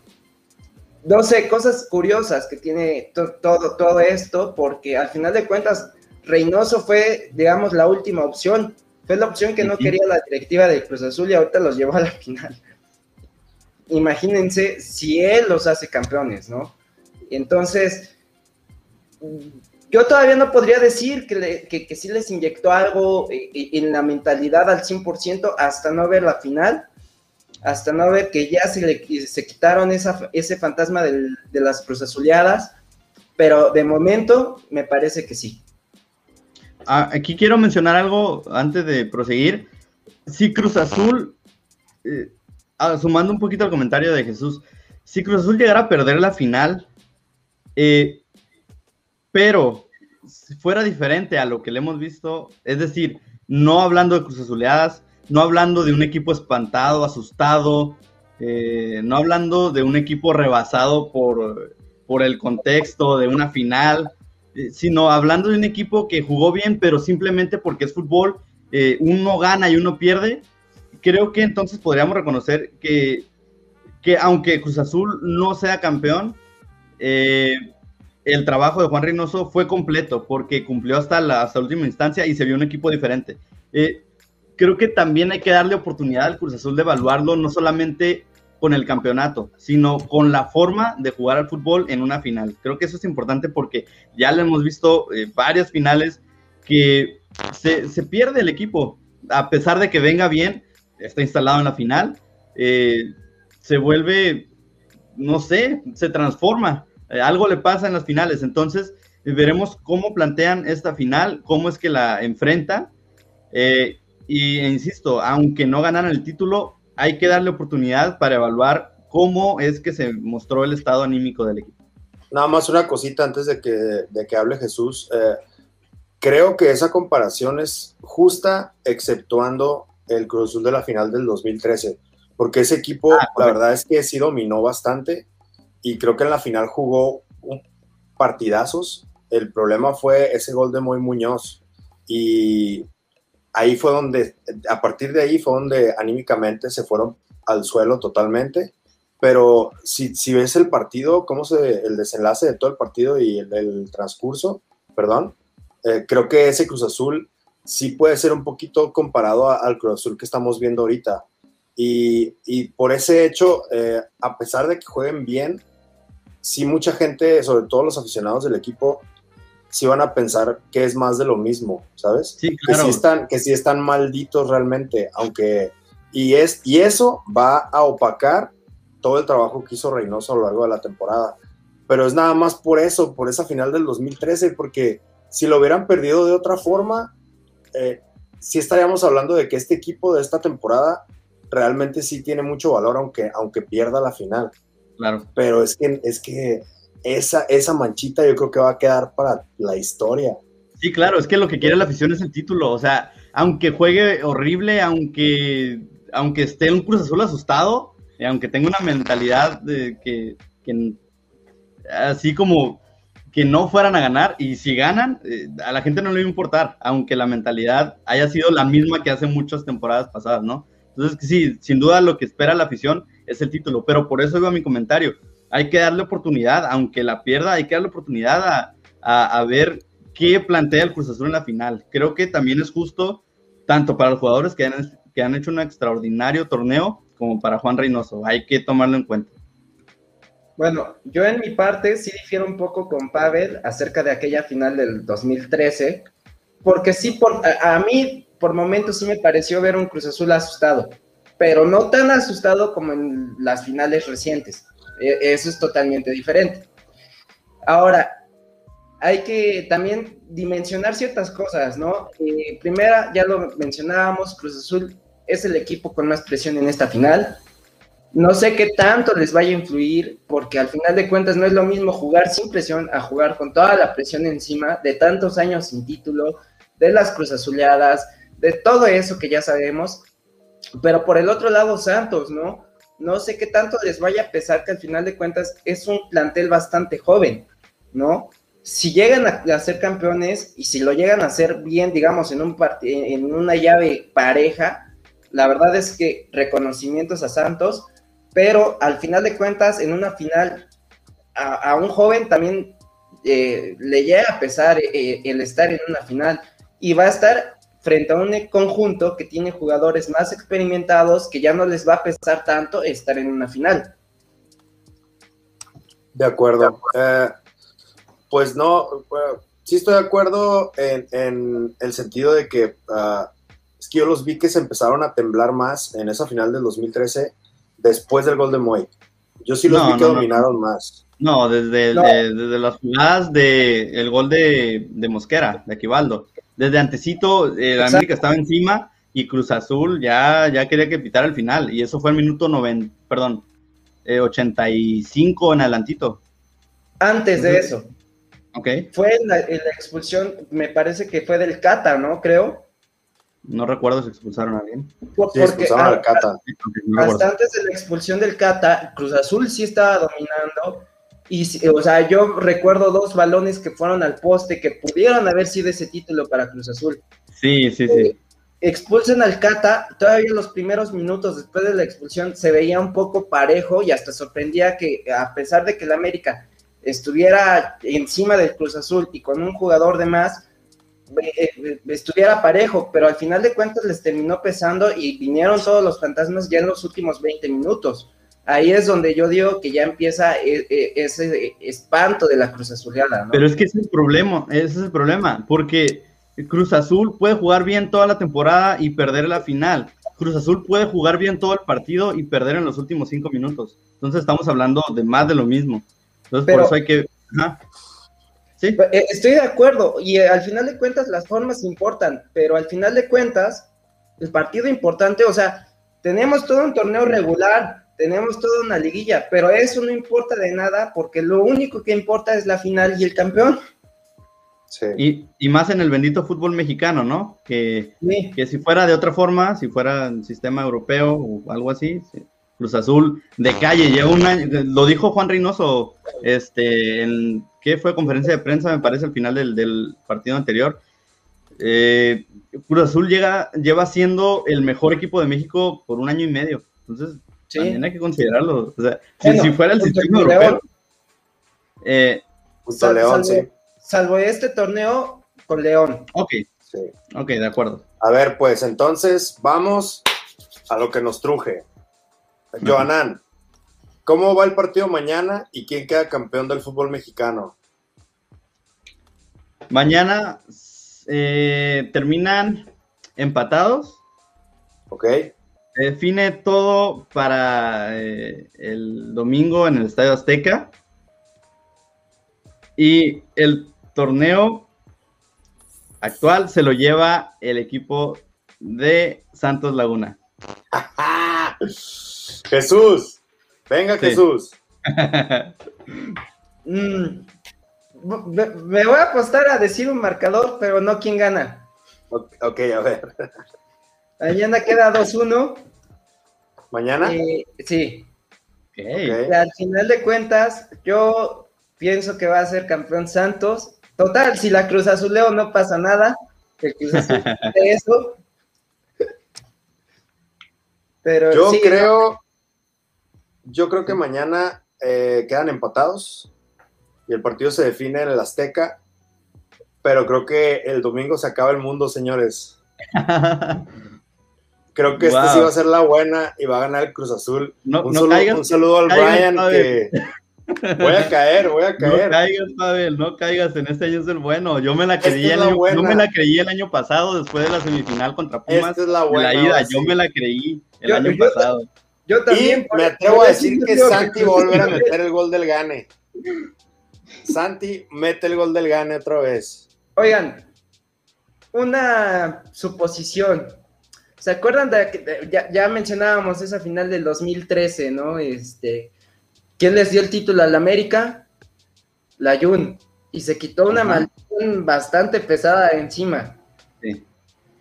[SPEAKER 3] no sé, cosas curiosas que tiene todo, todo esto, porque al final de cuentas, Reynoso fue, digamos, la última opción. Fue la opción que no quería la directiva de Cruz Azul y ahorita los llevó a la final. Imagínense si él los hace campeones, ¿no? Entonces, yo todavía no podría decir que, que, sí les inyectó algo eh, eh, en la mentalidad al 100% hasta no ver la final, hasta no ver que ya se, le, se quitaron esa, ese fantasma de las Cruz Azuleadas, pero de momento me parece que sí.
[SPEAKER 2] Ah, aquí quiero mencionar algo antes de proseguir. Si Cruz Azul, eh, ah, sumando un poquito al comentario de Jesús, si Cruz Azul llegara a perder la final, eh, pero fuera diferente a lo que le hemos visto, es decir, no hablando de Cruz Azuleadas, no hablando de un equipo espantado, asustado, eh, no hablando de un equipo rebasado por, por el contexto de una final, eh, sino hablando de un equipo que jugó bien, pero simplemente porque es fútbol, eh, uno gana y uno pierde, creo que entonces podríamos reconocer que, que aunque Cruz Azul no sea campeón, el trabajo de Juan Reynoso fue completo porque cumplió hasta la, hasta última instancia y se vio un equipo diferente. Creo que también hay que darle oportunidad al Cruz Azul de evaluarlo no solamente con el campeonato, sino con la forma de jugar al fútbol en una final. Creo que eso es importante porque ya lo hemos visto eh, varias finales que se, se, pierde el equipo, a pesar de que venga bien, está instalado en la final, eh, se vuelve, no sé, se transforma eh, algo le pasa en las finales, entonces eh, veremos cómo plantean esta final, cómo es que la enfrenta. Eh, y insisto, aunque no ganaran el título, hay que darle oportunidad para evaluar cómo es que se mostró el estado anímico del equipo.
[SPEAKER 1] Nada más una cosita antes de que, de que hable Jesús. creo que esa comparación es justa, exceptuando el Cruz Azul de la final del 2013, porque ese equipo, ah, la verdad es que sí dominó bastante y creo que en la final jugó partidazos. El problema fue ese gol de Moy Muñoz y ahí fue donde, a partir de ahí fue donde anímicamente se fueron al suelo totalmente. Pero si, si ves el partido, cómo se, el desenlace de todo el partido y el, transcurso, perdón, eh, creo que ese Cruz Azul sí puede ser un poquito comparado al Cruz Azul que estamos viendo ahorita. Y, y por ese hecho, eh, a pesar de que jueguen bien, sí mucha gente, sobre todo los aficionados del equipo, sí van a pensar que es más de lo mismo, ¿sabes?
[SPEAKER 2] Sí, claro.
[SPEAKER 1] Que sí están, que sí están malditos realmente, aunque... Y, es, y eso va a opacar todo el trabajo que hizo Reynoso a lo largo de la temporada. Pero es nada más por eso, por esa final del 2013, porque si lo hubieran perdido de otra forma, eh, sí estaríamos hablando de que este equipo de esta temporada realmente sí tiene mucho valor, aunque, aunque pierda la final.
[SPEAKER 2] Claro.
[SPEAKER 1] Pero es que, es que esa, esa manchita yo creo que va a quedar para la historia.
[SPEAKER 2] Sí, claro, es que lo que quiere la afición es el título. O sea, aunque juegue horrible, aunque, aunque esté un Cruz Azul asustado, aunque tenga una mentalidad de que, así como que no fueran a ganar y si ganan, eh, a la gente no le va a importar, aunque la mentalidad haya sido la misma que hace muchas temporadas pasadas, ¿no? Entonces, sí, sin duda lo que espera la afición es el título, pero por eso iba mi comentario. Hay que darle oportunidad, aunque la pierda, hay que darle oportunidad a, ver qué plantea el Cruz Azul en la final. Creo que también es justo, tanto para los jugadores que han, que han hecho un extraordinario torneo, como para Juan Reynoso. Hay que tomarlo en cuenta.
[SPEAKER 3] Bueno, yo en mi parte sí difiero un poco con Pavel acerca de aquella final del 2013, porque sí, por, a, mí por momentos sí me pareció ver un Cruz Azul asustado, pero no tan asustado como en las finales recientes. E, eso es totalmente diferente. Ahora, hay que también dimensionar ciertas cosas, ¿no? Eh, primera, ya lo mencionábamos, Cruz Azul es el equipo con más presión en esta final. No sé qué tanto les vaya a influir, porque al final de cuentas no es lo mismo jugar sin presión a jugar con toda la presión encima de tantos años sin título, de las cruzazuleadas, de todo eso que ya sabemos. Pero por el otro lado, Santos, ¿no? No sé qué tanto les vaya a pesar que al final de cuentas es un plantel bastante joven, ¿no? Si llegan a, ser campeones y si lo llegan a hacer bien, digamos, en, un en una llave pareja, la verdad es que reconocimientos a Santos, pero al final de cuentas, en una final, a, un joven también eh, le llega a pesar eh, el estar en una final y va a estar frente a un conjunto que tiene jugadores más experimentados que ya no les va a pesar tanto estar en una final.
[SPEAKER 1] De acuerdo. Eh, pues no, sí estoy de acuerdo en, el sentido de que ah, es que yo los vi que se empezaron a temblar más en esa final del 2013 después del gol de Moy. Yo sí los vi que dominaron más.
[SPEAKER 2] No, desde, desde las jugadas del el gol de, Mosquera, de Aquivaldo. Desde antecito, el América estaba encima y Cruz Azul ya, ya quería que pitara el final. Y eso fue el minuto 90, perdón, 85 eh, en adelantito.
[SPEAKER 3] Antes de eso.
[SPEAKER 2] Ok.
[SPEAKER 3] Fue la, la expulsión, me parece que fue del Cata, ¿no? Creo.
[SPEAKER 2] No recuerdo si expulsaron a alguien.
[SPEAKER 3] porque expulsaron Cata. hasta antes de la expulsión del Cata, Cruz Azul sí estaba dominando. Y, o sea, yo recuerdo dos balones que fueron al poste que pudieron haber sido ese título para Cruz Azul.
[SPEAKER 2] Sí, sí, sí. Eh,
[SPEAKER 3] expulsan al Cata, todavía los primeros minutos después de la expulsión se veía un poco parejo y hasta sorprendía que a pesar de que el América estuviera encima del Cruz Azul y con un jugador de más, eh, estuviera parejo, pero al final de cuentas les terminó pesando y vinieron todos los fantasmas ya en los últimos 20 minutos. Ahí es donde yo digo que ya empieza eh, eh, ese espanto de la Cruz Azuleada. ¿no?
[SPEAKER 2] Pero es que ese es el problema, ese es el problema, porque Cruz Azul puede jugar bien toda la temporada y perder la final. Cruz Azul puede jugar bien todo el partido y perder en los últimos cinco minutos. Entonces estamos hablando de más de lo mismo. Entonces por eso hay que...
[SPEAKER 3] Eh, estoy de acuerdo, y al final de cuentas las formas importan, pero al final de cuentas, el partido importante, o sea, tenemos todo un torneo regular, tenemos toda una liguilla, pero eso no importa de nada porque lo único que importa es la final y el campeón.
[SPEAKER 2] Sí. Y, más en el bendito fútbol mexicano, ¿no? Que, que si fuera de otra forma, si fuera un sistema europeo o algo así, Cruz Azul de calle, lleva un año, lo dijo Juan Reynoso, este, en, ¿qué fue conferencia de prensa? Me parece al final del, partido anterior. Eh, Cruz Azul llega, lleva siendo el mejor equipo de México por un año y medio. Entonces, también hay que considerarlo. O sea, si, fuera el sistema europeo.
[SPEAKER 3] Eh, León, salvo, salvo, este torneo con León.
[SPEAKER 2] Ok. Ok, de acuerdo.
[SPEAKER 1] A ver, pues entonces vamos a lo que nos truje. Joanán, ¿cómo va el partido mañana y quién queda campeón del fútbol mexicano?
[SPEAKER 2] Mañana eh, terminan empatados.
[SPEAKER 1] Ok.
[SPEAKER 2] Define todo para eh, el domingo en el Estadio Azteca. Y el torneo actual se lo lleva el equipo de Santos Laguna. [LAUGHS]
[SPEAKER 1] Jesús, venga Jesús. [LAUGHS]
[SPEAKER 3] Mm, me, voy a apostar a decir un marcador, pero no quién gana.
[SPEAKER 1] Ok, a ver. [LAUGHS]
[SPEAKER 3] Mañana queda 2-1.
[SPEAKER 1] ¿Mañana?
[SPEAKER 3] Eh, sí.
[SPEAKER 2] Okay.
[SPEAKER 3] Al final de cuentas, yo pienso que va a ser campeón Santos. Total, si la Cruz Azuleo no pasa nada, el Cruz Azul [LAUGHS] de eso.
[SPEAKER 1] Pero yo creo, yo creo que mañana eh, quedan empatados y el partido se define en el Azteca, pero creo que el domingo se acaba el mundo, señores. [LAUGHS] Creo que esta sí va a ser la buena y va a ganar el Cruz Azul. un, saludo, al Brian que [LAUGHS] voy a caer, voy a caer.
[SPEAKER 2] No caigas, Pavel, no caigas, en este año es el bueno. Yo me la creí, el año, yo me la creí el año pasado después de la semifinal contra Pumas.
[SPEAKER 1] Esta es la buena.
[SPEAKER 2] La ida, yo me la creí el año pasado.
[SPEAKER 3] Yo también.
[SPEAKER 1] Y me atrevo a decir que Santi volverá a meter el gol del gane. Santi mete el gol del gane otra vez.
[SPEAKER 3] Oigan, una suposición. ¿Se acuerdan de, ya, ya, mencionábamos esa final del 2013, ¿no? Este, ¿quién les dio el título al América? La Jun. Y se quitó una maldición bastante pesada encima. Sí.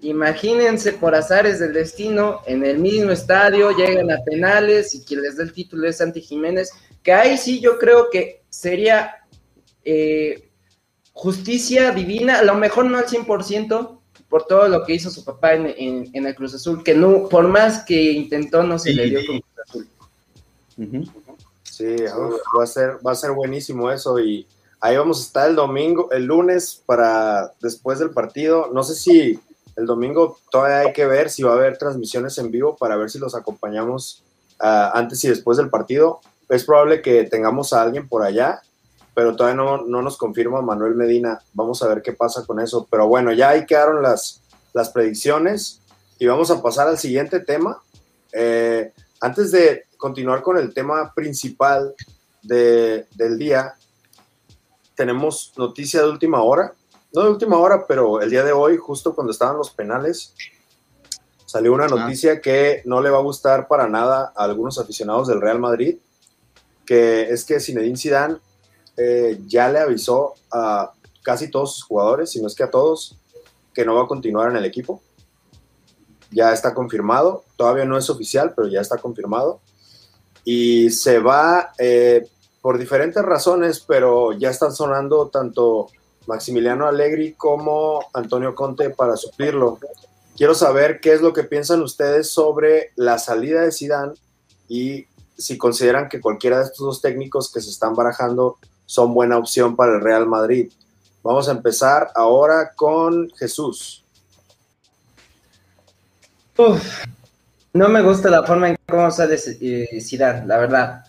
[SPEAKER 3] Imagínense por azares del destino, en el mismo estadio, llegan a penales y quien les da el título es Santi Jiménez, que ahí sí yo creo que sería eh, justicia divina, a lo mejor no al 100%, por todo lo que hizo su papá en, el Cruz Azul, que no, por más que intentó, no se le dio con Cruz Azul.
[SPEAKER 1] Sí, va, a ser, va a ser buenísimo eso y ahí vamos a estar el domingo, el lunes para después del partido. No sé si el domingo todavía hay que ver si va a haber transmisiones en vivo para ver si los acompañamos ah, antes y después del partido. Es probable que tengamos a alguien por allá pero todavía no, nos confirma Manuel Medina. Vamos a ver qué pasa con eso. Pero bueno, ya ahí quedaron las, las predicciones y vamos a pasar al siguiente tema. Eh, antes de continuar con el tema principal del día, tenemos noticia de última hora. No de última hora, pero el día de hoy, justo cuando estaban los penales, salió una noticia que no le va a gustar para nada a algunos aficionados del Real Madrid, que es que Zinedine Zidane eh, ya le avisó a casi todos sus jugadores, si no es que a todos, que no va a continuar en el equipo. Ya está confirmado, todavía no es oficial, pero ya está confirmado. Y se va eh, por diferentes razones, pero ya están sonando tanto Maximiliano Allegri como Antonio Conte para suplirlo. Quiero saber qué es lo que piensan ustedes sobre la salida de Zidane y si consideran que cualquiera de estos dos técnicos que se están barajando son buena opción para el Real Madrid. Vamos a empezar ahora con Jesús.
[SPEAKER 3] no me gusta la forma en cómo sale eh, Zidane, la verdad.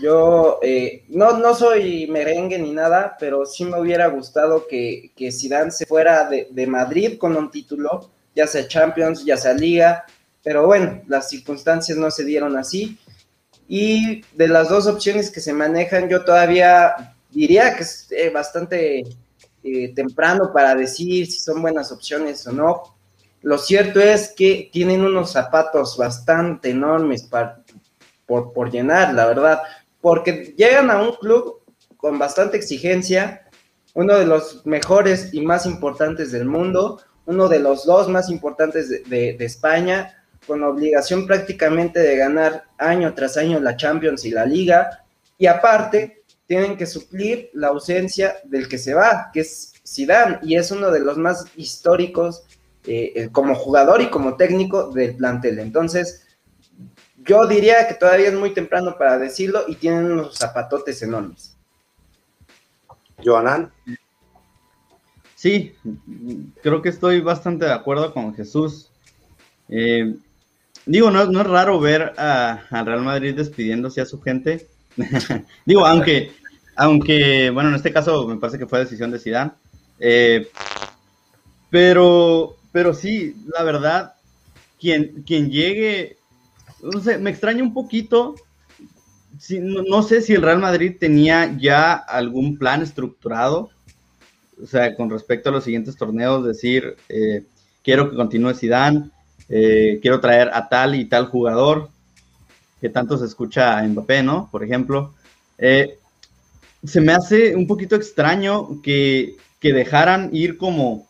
[SPEAKER 3] Yo eh, no, no soy merengue ni nada, pero sí me hubiera gustado que, que Zidane se fuera de, de Madrid con un título, ya sea Champions, ya sea Liga, pero bueno, las circunstancias no se dieron así. Y de las dos opciones que se manejan, yo todavía diría que es eh, bastante eh, temprano para decir si son buenas opciones o no. Lo cierto es que tienen unos zapatos bastante enormes por, por llenar, la verdad, porque llegan a un club con bastante exigencia, uno de los mejores y más importantes del mundo, uno de los dos más importantes de España, con obligación prácticamente de ganar año tras año la Champions y la Liga, y aparte tienen que suplir la ausencia del que se va, que es Zidane, y es uno de los más históricos eh, eh, como jugador y como técnico del plantel. Entonces, yo diría que todavía es muy temprano para decirlo y tienen unos zapatotes enormes.
[SPEAKER 1] Joanan.
[SPEAKER 2] Sí, creo que estoy bastante de acuerdo con Jesús. Eh, Digo, no, no es raro ver a, Real Madrid despidiéndose a su gente. [LAUGHS] Digo, aunque, aunque, bueno, en este caso me parece que fue decisión de Zidane. Eh, pero, pero sí, la verdad, quien, quien llegue, no sé, me extraña un poquito. No, sé si el Real Madrid tenía ya algún plan estructurado, o sea, con respecto a los siguientes torneos, decir, eh, quiero que continúe Zidane, eh, quiero traer a tal y tal jugador, que tanto se escucha a Mbappé, ¿no? Por ejemplo. Eh, se me hace un poquito extraño que, dejaran ir como,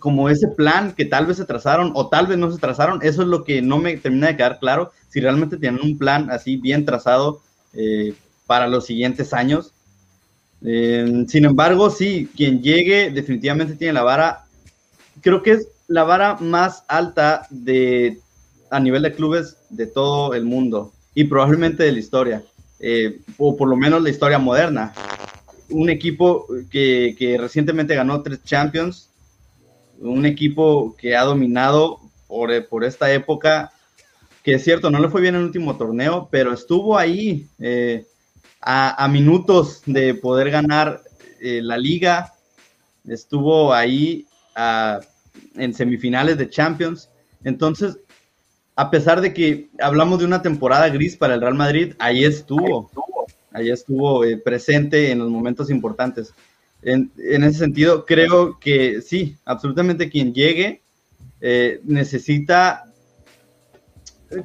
[SPEAKER 2] como ese plan que tal vez se trazaron o tal vez no se trazaron, eso es lo que no me termina de quedar claro, si realmente tienen un plan así bien trazado eh, para los siguientes años. Eh, sin embargo, sí, quien llegue definitivamente tiene la vara, creo que es la vara más alta de, a nivel de clubes de todo el mundo y probablemente de la historia, eh, o por lo menos la historia moderna. Un equipo que, que recientemente ganó tres Champions, un equipo que ha dominado por, por, esta época, que es cierto, no le fue bien en el último torneo, pero estuvo ahí eh, a, a, minutos de poder ganar eh, la liga, estuvo ahí a, en semifinales de Champions. Entonces, a pesar de que hablamos de una temporada gris para el Real Madrid, ahí estuvo, ahí estuvo eh, presente en los momentos importantes. En, ese sentido, creo que sí, absolutamente quien llegue eh, necesita.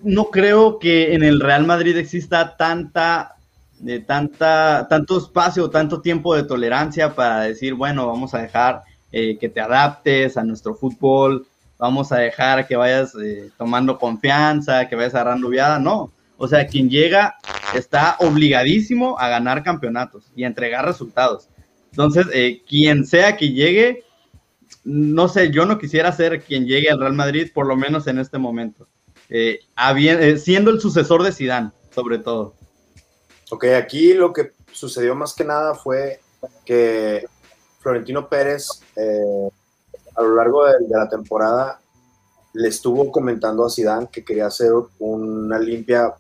[SPEAKER 2] No creo que en el Real Madrid exista tanta, de tanta, tanto espacio, tanto tiempo de tolerancia para decir, bueno, vamos a dejar eh, que te adaptes a nuestro fútbol, vamos a dejar que vayas eh, tomando confianza, que vayas agarrando viada. No, o sea, quien llega está obligadísimo a ganar campeonatos y a entregar resultados. Entonces, eh, quien sea que llegue, no sé, yo no quisiera ser quien llegue al Real Madrid, por lo menos en este momento. Siendo el sucesor de Zidane, sobre todo.
[SPEAKER 1] Ok, aquí lo que sucedió más que nada fue que Florentino Pérez a lo largo de, la temporada le estuvo comentando a Zidane que quería hacer una limpia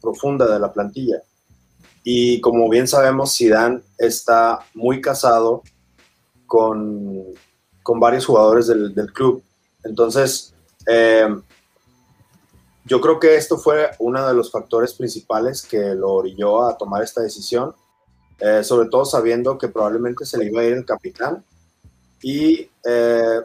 [SPEAKER 1] profunda de la plantilla. Y como bien sabemos, Zidane está muy casado con, con varios jugadores del, del club. Entonces, eh, yo creo que esto fue uno de los factores principales que lo orilló a tomar esta decisión, eh, sobre todo sabiendo que probablemente se le iba a ir el capitán. Y eh,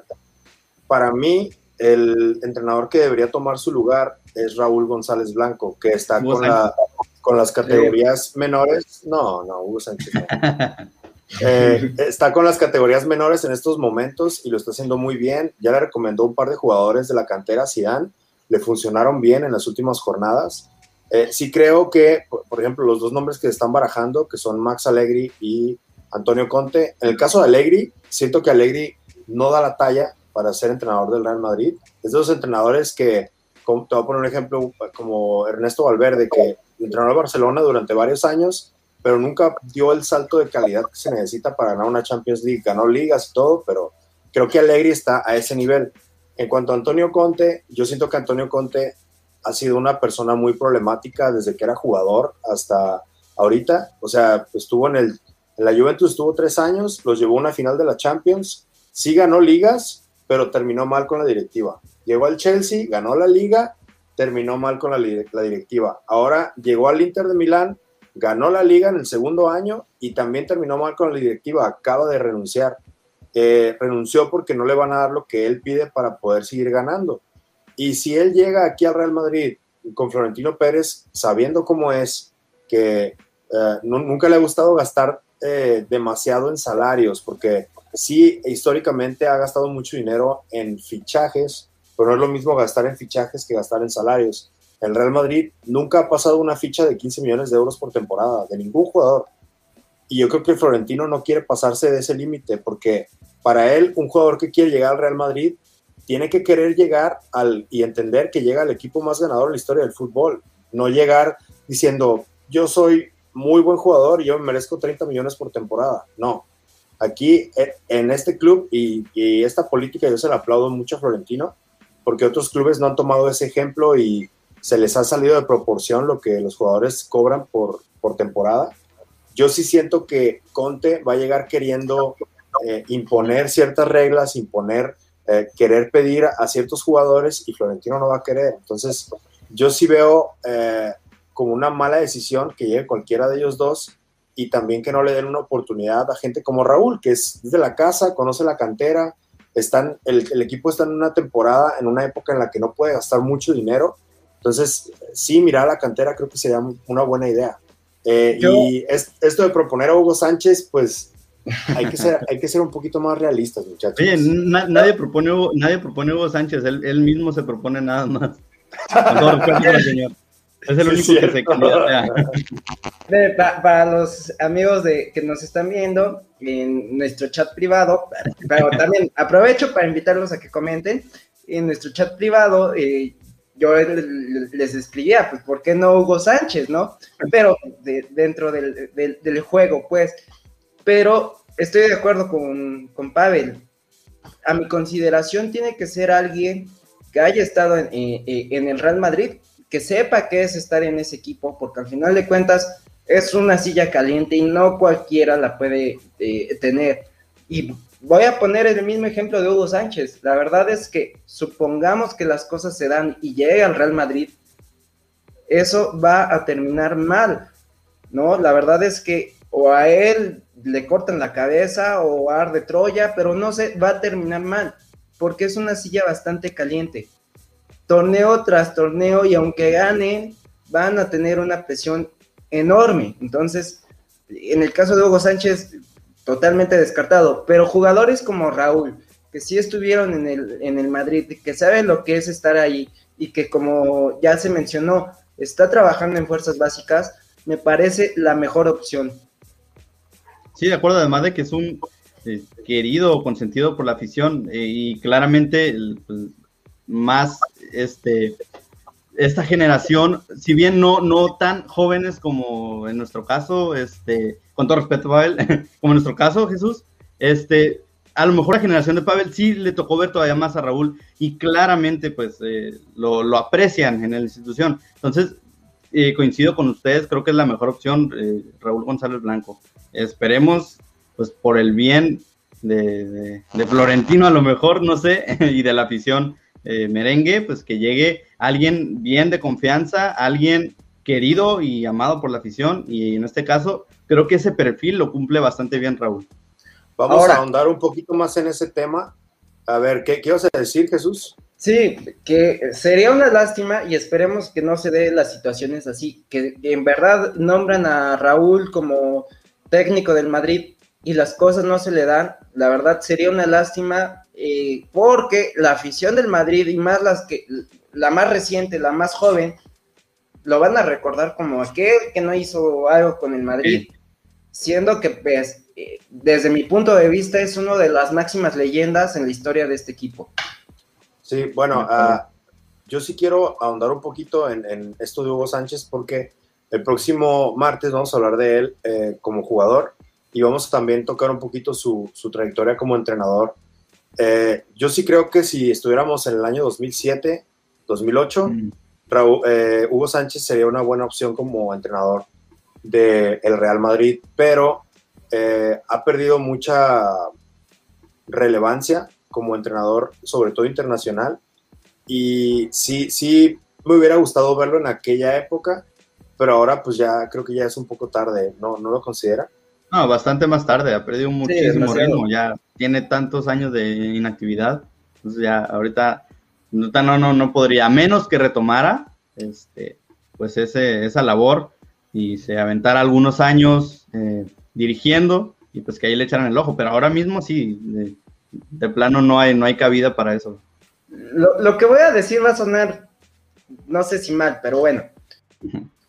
[SPEAKER 1] para mí, el entrenador que debería tomar su lugar es Raúl González Blanco, que está con la, con las categorías menores. No, no, Hugo Sánchez. [LAUGHS] Eh, está con las categorías menores en estos momentos y lo está haciendo muy bien. Ya le recomendó un par de jugadores de la cantera, Zidane, le funcionaron bien en las últimas jornadas. Eh, sí creo que, por, ejemplo, los dos nombres que están barajando, que son Max Allegri y Antonio Conte, en el caso de Allegri, siento que Allegri no da la talla para ser entrenador del Real Madrid. Es de los entrenadores que, te voy a poner un ejemplo como Ernesto Valverde, que entrenó a Barcelona durante varios años, pero nunca dio el salto de calidad que se necesita para ganar una Champions League. Ganó ligas y todo, pero creo que Allegri está a ese nivel. En cuanto a Antonio Conte, yo siento que Antonio Conte ha sido una persona muy problemática desde que era jugador hasta ahorita. O sea, estuvo en, el, la Juventus, estuvo tres años, los llevó a una final de la Champions, sí ganó ligas, pero terminó mal con la directiva. Llegó al Chelsea, ganó la liga terminó mal con la, directiva. Ahora llegó al Inter de Milán, ganó la liga en el segundo año y también terminó mal con la directiva. Acaba de renunciar. Eh, renunció porque no le van a dar lo que él pide para poder seguir ganando. Y si él llega aquí al Real Madrid con Florentino Pérez, sabiendo cómo es, que eh, nunca le ha gustado gastar eh, demasiado en salarios, porque sí, históricamente ha gastado mucho dinero en fichajes, pero no es lo mismo gastar en fichajes que gastar en salarios. El Real Madrid nunca ha pasado una ficha de 15 millones de euros por temporada, de ningún jugador. Y yo creo que Florentino no quiere pasarse de ese límite, porque para él, un jugador que quiere llegar al Real Madrid tiene que querer llegar al, y entender que llega al equipo más ganador en la historia del fútbol. No llegar diciendo, yo soy muy buen jugador y yo me merezco 30 millones por temporada. No. Aquí, eh, en este club y, y esta política, yo se la aplaudo mucho a Florentino, porque otros clubes no han tomado ese ejemplo y se les ha salido de proporción lo que los jugadores cobran por, por temporada. Yo sí siento que Conte va a llegar queriendo eh, imponer ciertas reglas, imponer, eh, querer pedir a, ciertos jugadores y Florentino no va a querer. Entonces, yo sí veo eh, como una mala decisión que llegue cualquiera de ellos dos y también que no le den una oportunidad a gente como Raúl, que es de la casa, conoce la cantera, están, el, equipo está en una temporada, en una época en la que no puede gastar mucho dinero. Entonces, sí, mirar a la cantera creo que sería una buena idea. Eh, y es, esto de proponer a Hugo Sánchez, pues hay que ser, hay que ser un poquito más realistas, muchachos.
[SPEAKER 2] Oye, nadie, propone Hugo, nadie propone Hugo Sánchez, él, mismo se propone nada más. señor. Es el único que se candidata.
[SPEAKER 3] Para, los amigos de, que nos están viendo en nuestro chat privado, pero también aprovecho para invitarlos a que comenten. En nuestro chat privado, eh, yo les escribía, pues, ¿por qué no Hugo Sánchez, no? Pero dentro del, del, juego, pues. Pero estoy de acuerdo con, con Pavel. A mi consideración tiene que ser alguien que haya estado en, eh, eh, en el Real Madrid que sepa qué es estar en ese equipo, porque al final de cuentas es una silla caliente y no cualquiera la puede eh, tener. Y voy a poner el mismo ejemplo de Hugo Sánchez. La verdad es que supongamos que las cosas se dan y llega al Real Madrid, eso va a terminar mal, ¿no? La verdad es que o a él le cortan la cabeza o arde Troya, pero no se va a terminar mal, porque es una silla bastante caliente torneo tras torneo y aunque ganen, van a tener una presión enorme. Entonces, en el caso de Hugo Sánchez, totalmente descartado, pero jugadores como Raúl, que sí estuvieron en el, en el Madrid, que saben lo que es estar ahí y que como ya se mencionó, está trabajando en fuerzas básicas, me parece la mejor opción.
[SPEAKER 2] Sí, de acuerdo, además de que es un eh, querido, consentido por la afición eh, y claramente pues, más este, esta generación, si bien no, no tan jóvenes como en nuestro caso, este, con todo respeto, Pavel, [LAUGHS] como en nuestro caso, Jesús, este, a lo mejor la generación de Pavel sí le tocó ver todavía más a Raúl y claramente pues eh, lo, lo, aprecian en la institución. Entonces, eh, coincido con ustedes, creo que es la mejor opción, eh, Raúl González Blanco. Esperemos, pues por el bien de, de Florentino a lo mejor, no sé, [LAUGHS] y de la afición eh, merengue, pues que llegue alguien bien de confianza, alguien querido y amado por la afición, y en este caso creo que ese perfil lo cumple bastante bien Raúl.
[SPEAKER 1] Vamos a ahondar un poquito más en ese tema. A ver, ¿qué, qué vas a decir, Jesús?
[SPEAKER 3] Sí, que sería una lástima y esperemos que no se dé las situaciones así, que en verdad nombran a Raúl como técnico del Madrid y las cosas no se le dan, la verdad sería una lástima eh, porque la afición del Madrid y más las que, la más reciente, la más joven, lo van a recordar como aquel que no hizo algo con el Madrid, siendo que pues, eh, desde mi punto de vista es uno de las máximas leyendas en la historia de este equipo.
[SPEAKER 1] Sí, bueno, ah, yo sí quiero ahondar un poquito en, esto de Hugo Sánchez porque el próximo martes vamos a hablar de él eh, como jugador y vamos a también tocar un poquito su, su trayectoria como entrenador eh, yo sí creo que si estuviéramos en el año 2007, 2008, mm. eh, Hugo Sánchez sería una buena opción como entrenador del el Real Madrid, pero eh, ha perdido mucha relevancia como entrenador, sobre todo internacional. Y sí, sí me hubiera gustado verlo en aquella época, pero ahora pues ya creo que ya es un poco tarde, ¿no, no lo considera?
[SPEAKER 2] No, bastante más tarde, ha perdido muchísimo ritmo, ya tiene tantos años de inactividad, entonces ya ahorita no, no, no podría, a menos que retomara este, pues ese, esa labor y se aventara algunos años eh, dirigiendo y pues que ahí le echaran el ojo, pero ahora mismo sí, de, plano no hay, no hay cabida para eso.
[SPEAKER 3] Lo, lo, que voy a decir va a sonar, no sé si mal, pero bueno.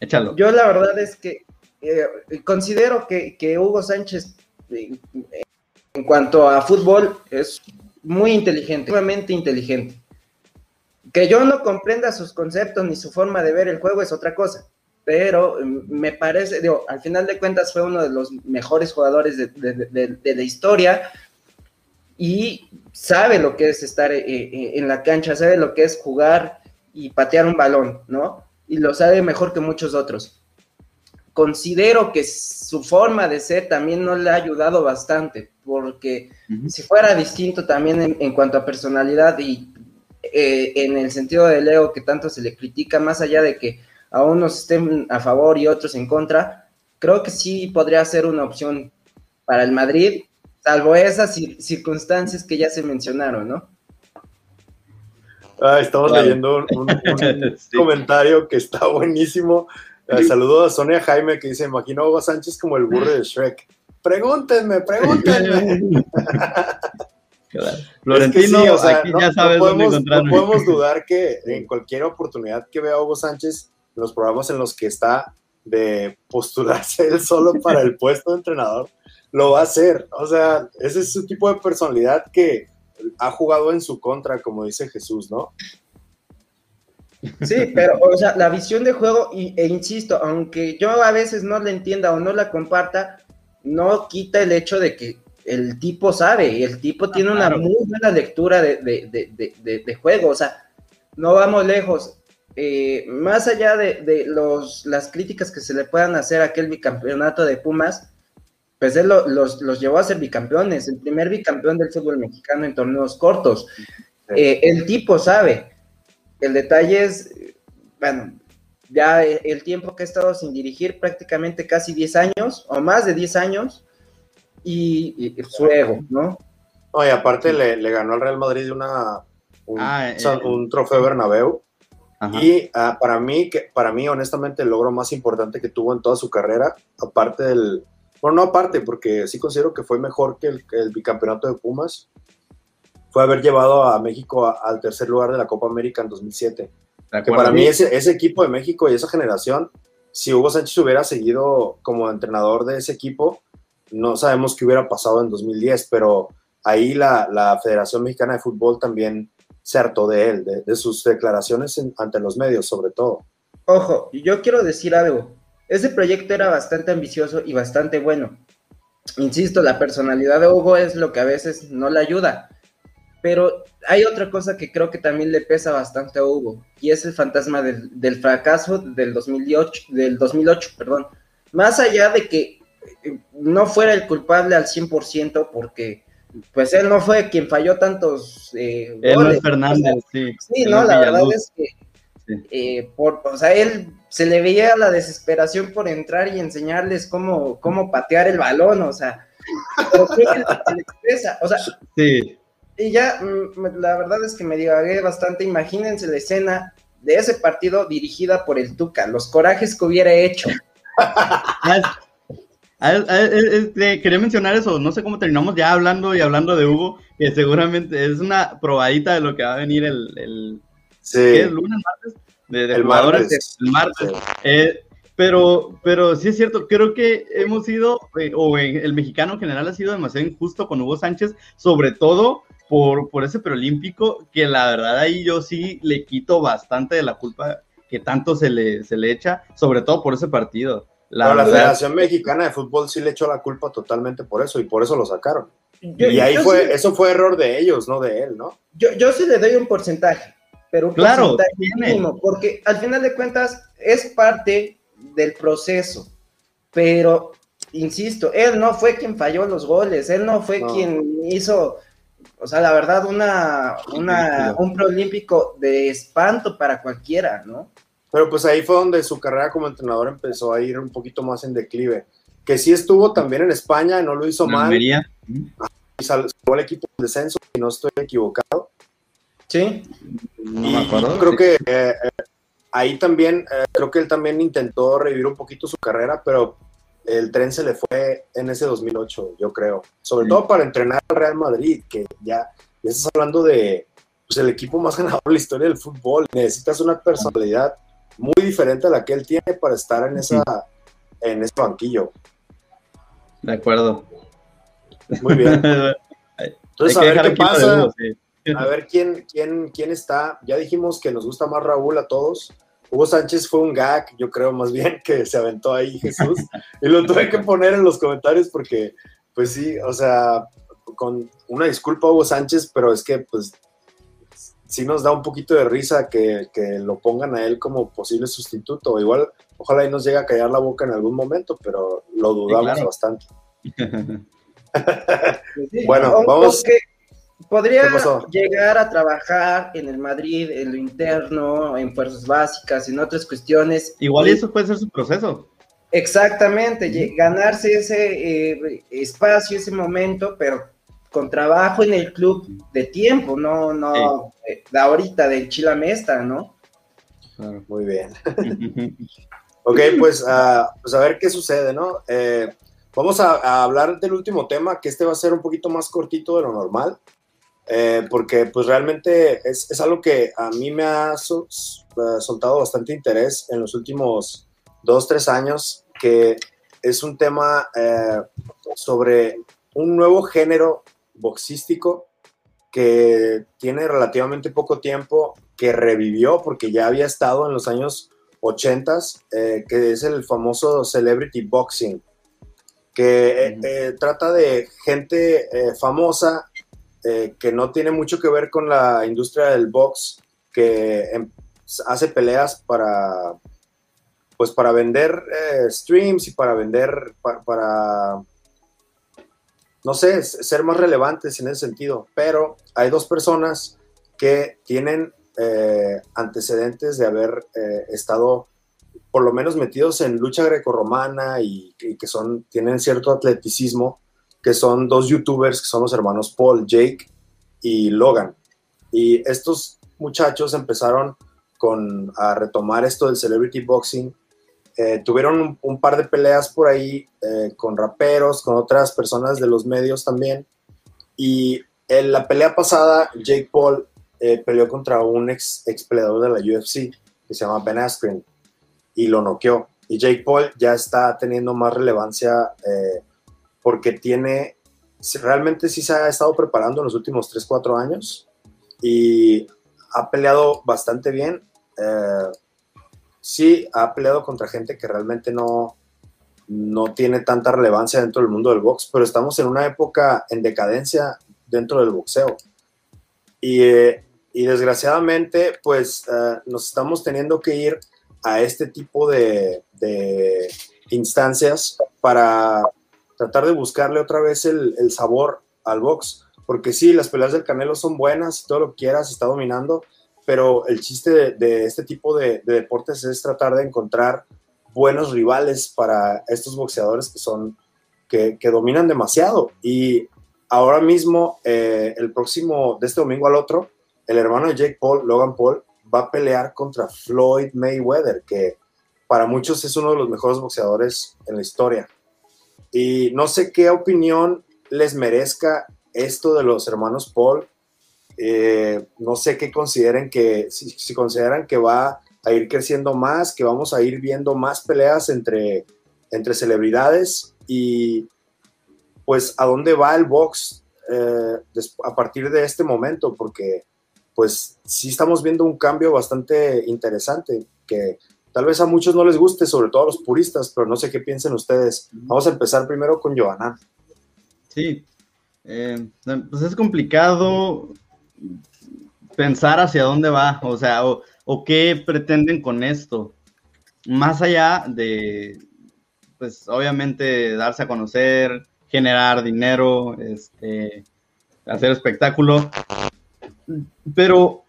[SPEAKER 2] Échalo.
[SPEAKER 3] Yo la verdad es que eh, considero que, Hugo Sánchez, eh, en cuanto a fútbol, es muy inteligente, sumamente inteligente. Que yo no comprenda sus conceptos ni su forma de ver el juego es otra cosa, pero mm, me parece, digo, al final de cuentas fue uno de los mejores jugadores de, la historia y sabe lo que es estar eh, en la cancha, sabe lo que es jugar y patear un balón, ¿no? Y lo sabe mejor que muchos otros considero que su forma de ser también no le ha ayudado bastante, porque si fuera distinto también en, cuanto a personalidad y eh, en el sentido de Leo que tanto se le critica, más allá de que a unos estén a favor y otros en contra, creo que sí podría ser una opción para el Madrid, salvo esas circunstancias que ya se mencionaron, ¿no?
[SPEAKER 1] Ah, estamos leyendo un, [LAUGHS] comentario que está buenísimo Saludo a Sonia Jaime que dice, imagino a Hugo Sánchez como el burro de Shrek. Pregúntenme, pregúntenme. [LAUGHS]
[SPEAKER 2] Florentino, aquí ya sabes
[SPEAKER 1] no podemos,
[SPEAKER 2] dónde
[SPEAKER 1] no podemos dudar que [LAUGHS] en cualquier oportunidad que vea a Hugo Sánchez, los programas en los que está de postularse él solo para el puesto de entrenador, lo va a hacer. O sea, ese es su tipo de personalidad que ha jugado en su contra, como dice Jesús, ¿no?
[SPEAKER 3] Sí, pero, o sea, la visión de juego, e insisto, aunque yo a veces no la entienda o no la comparta, no quita el hecho de que el tipo sabe, y el tipo ah, tiene una muy buena lectura de, juego, o sea, no vamos lejos. Eh, más allá de, los, las críticas que se le puedan hacer a aquel bicampeonato de Pumas, pues él los, llevó a ser bicampeones, el primer bicampeón del fútbol mexicano en torneos cortos. Eh, el tipo sabe. El detalle es, bueno, ya el tiempo que ha estado sin dirigir, prácticamente casi 10 años, o más de 10 años, y, su ego, ¿no?
[SPEAKER 1] No, y aparte le, ganó al Real Madrid una, un, ah, eh, trofeo Bernabéu. Y ah, para mí, que, para mí, honestamente, el logro más importante que tuvo en toda su carrera, aparte del, bueno, no aparte, porque sí considero que fue mejor que el, bicampeonato de Pumas, fue haber llevado a México al tercer lugar de la Copa América en 2007. Que para mí ese, ese equipo de México y esa generación, si Hugo Sánchez hubiera seguido como entrenador de ese equipo, no sabemos qué hubiera pasado en 2010, pero ahí la, Federación Mexicana de Fútbol también se hartó de él, de, sus declaraciones ante los medios sobre todo.
[SPEAKER 3] Ojo, yo quiero decir algo, ese proyecto era bastante ambicioso y bastante bueno. Insisto, la personalidad de Hugo es lo que a veces no le ayuda, pero hay otra cosa que creo que también le pesa bastante a Hugo, y es el fantasma del, del fracaso del 2008, del 2008, perdón. Más allá de que no fuera el culpable al 100% porque pues él no fue quien falló tantos
[SPEAKER 2] eh, él Fernández, sí.
[SPEAKER 3] Sí, no, la verdad es que eh, por, o sea, él se le veía la desesperación por entrar y enseñarles cómo, cómo patear el balón, o sea, expresa, o sea, sí. y ya, mm, la verdad es que me divagué bastante, imagínense la escena de ese partido dirigida por el Tuca, los corajes que hubiera hecho.
[SPEAKER 2] Este, quería mencionar eso, no sé cómo terminamos ya hablando y hablando de Hugo, que seguramente es una probadita de lo que va a venir el, el
[SPEAKER 1] ¿qué
[SPEAKER 2] lunes, martes? De, el martes. El martes. Eh, pero, pero sí es cierto, creo que hemos sido, eh, o el mexicano en general ha sido demasiado injusto con Hugo Sánchez, sobre todo por, por ese preolímpico, que la verdad ahí yo sí le quito bastante de la culpa que tanto se le, se le echa, sobre todo por ese partido.
[SPEAKER 1] La, la Federación Mexicana de Fútbol sí le echó la culpa totalmente por eso y por eso lo sacaron. y ahí fue, eso fue error de ellos, no de él, ¿no?
[SPEAKER 3] Yo, yo sí le doy un porcentaje, pero un
[SPEAKER 2] claro, porcentaje
[SPEAKER 3] mínimo, porque al final de cuentas es parte del proceso, pero insisto, él no fue quien falló los goles, él no fue quien hizo, o sea, la verdad, una, una, un preolímpico de espanto para cualquiera, ¿no?
[SPEAKER 1] Pero pues ahí fue donde su carrera como entrenador empezó a ir un poquito más en declive. Que sí estuvo también en España, no lo hizo mal. Y salvó el equipo de descenso, si no estoy equivocado.
[SPEAKER 3] Sí.
[SPEAKER 1] No me acuerdo. Creo que eh, eh, ahí también, eh, creo que él también intentó revivir un poquito su carrera, pero el tren se le fue en ese 2008, yo creo. Sobre todo para entrenar al Real Madrid, que ya, ya estás hablando de pues, el equipo más [LAUGHS] ganador de la historia del fútbol. Necesitas una personalidad muy diferente a la que él tiene para estar en, esa, en ese banquillo.
[SPEAKER 2] De acuerdo.
[SPEAKER 1] Muy bien. [LAUGHS] Entonces, a ver qué pasa. A ver quién, quién, quién está. Ya dijimos que nos gusta más Raúl a todos. Hugo Sánchez fue un gag, yo creo más bien que se aventó ahí Jesús. y lo tuve que poner en los comentarios porque, pues sí, o sea, con una disculpa Hugo Sánchez, pero es que pues sí nos da un poquito de risa que, lo pongan a él como posible sustituto. Igual, ojalá y nos llegue a callar la boca en algún momento, pero lo dudamos bastante. [LAUGHS] [LAUGHS] bueno, vamos.
[SPEAKER 3] Podría llegar a trabajar en el Madrid, en lo interno, en fuerzas básicas, en otras cuestiones.
[SPEAKER 2] Igual y eso puede ser su proceso.
[SPEAKER 3] Exactamente, ganarse ese eh, espacio, ese momento, pero con trabajo en el club de tiempo, no, no, eh, de ahorita del Chilamesta, ¿no?
[SPEAKER 1] Muy bien. ok, pues, uh, pues, a ver qué sucede, ¿no? Eh, vamos a, hablar del último tema, que este va a ser un poquito más cortito de lo normal, eh, porque pues realmente es, es, algo que a mí me ha eh, soltado bastante interés en los últimos dos, tres años, que es un tema eh, sobre un nuevo género boxístico que tiene relativamente poco tiempo, que revivió porque ya había estado en los años 80, eh, que es el famoso Celebrity Boxing, que eh, trata de gente famosa que no tiene mucho que ver con la industria del box, que em, hace peleas para, pues para vender streams y para vender, para no sé, ser más relevantes en ese sentido, pero hay dos personas que tienen eh, antecedentes de haber eh, estado por lo menos metidos en lucha grecorromana y, y, que son, tienen cierto atleticismo, que son dos youtubers que son los hermanos Paul, Jake y Logan. Y estos muchachos empezaron con, a retomar esto del celebrity boxing eh, tuvieron un, par de peleas por ahí eh, con raperos, con otras personas de los medios también. Y en la pelea pasada, Jake Paul eh, peleó contra un ex, ex peleador de la UFC que se llama Ben Askren y lo noqueó. Y Jake Paul ya está teniendo más relevancia porque tiene, realmente sí se ha estado preparando en los últimos 3, 4 años y ha peleado bastante bien sí ha peleado contra gente que realmente no, no tiene tanta relevancia dentro del mundo del box, pero estamos en una época en decadencia dentro del boxeo. Y, eh, desgraciadamente, pues eh, nos estamos teniendo que ir a este tipo de, instancias para tratar de buscarle otra vez el, sabor al box. Porque sí, las peleas del Canelo son buenas, todo lo que quieras, está dominando, pero el chiste de, este tipo de, deportes es tratar de encontrar buenos rivales para estos boxeadores que son, que, dominan demasiado. Y ahora mismo, eh, el próximo, de este domingo al otro, el hermano de Jake Paul, Logan Paul, va a pelear contra Floyd Mayweather, que para muchos es uno de los mejores boxeadores en la historia. Y no sé qué opinión les merezca esto de los hermanos Paul, eh, no sé qué consideren que, si, consideran que va a ir creciendo más, que vamos a ir viendo más peleas entre, entre celebridades. Y pues a dónde va el box eh, a partir de este momento, porque pues sí estamos viendo un cambio bastante interesante que tal vez a muchos no les guste, sobre todo a los puristas, pero no sé qué piensen ustedes. Vamos a empezar primero con Johanna.
[SPEAKER 2] Sí, eh, pues es complicado pensar hacia dónde va, o sea, o, qué pretenden con esto. Más allá de, pues obviamente darse a conocer, generar dinero, este, hacer espectáculo. Pero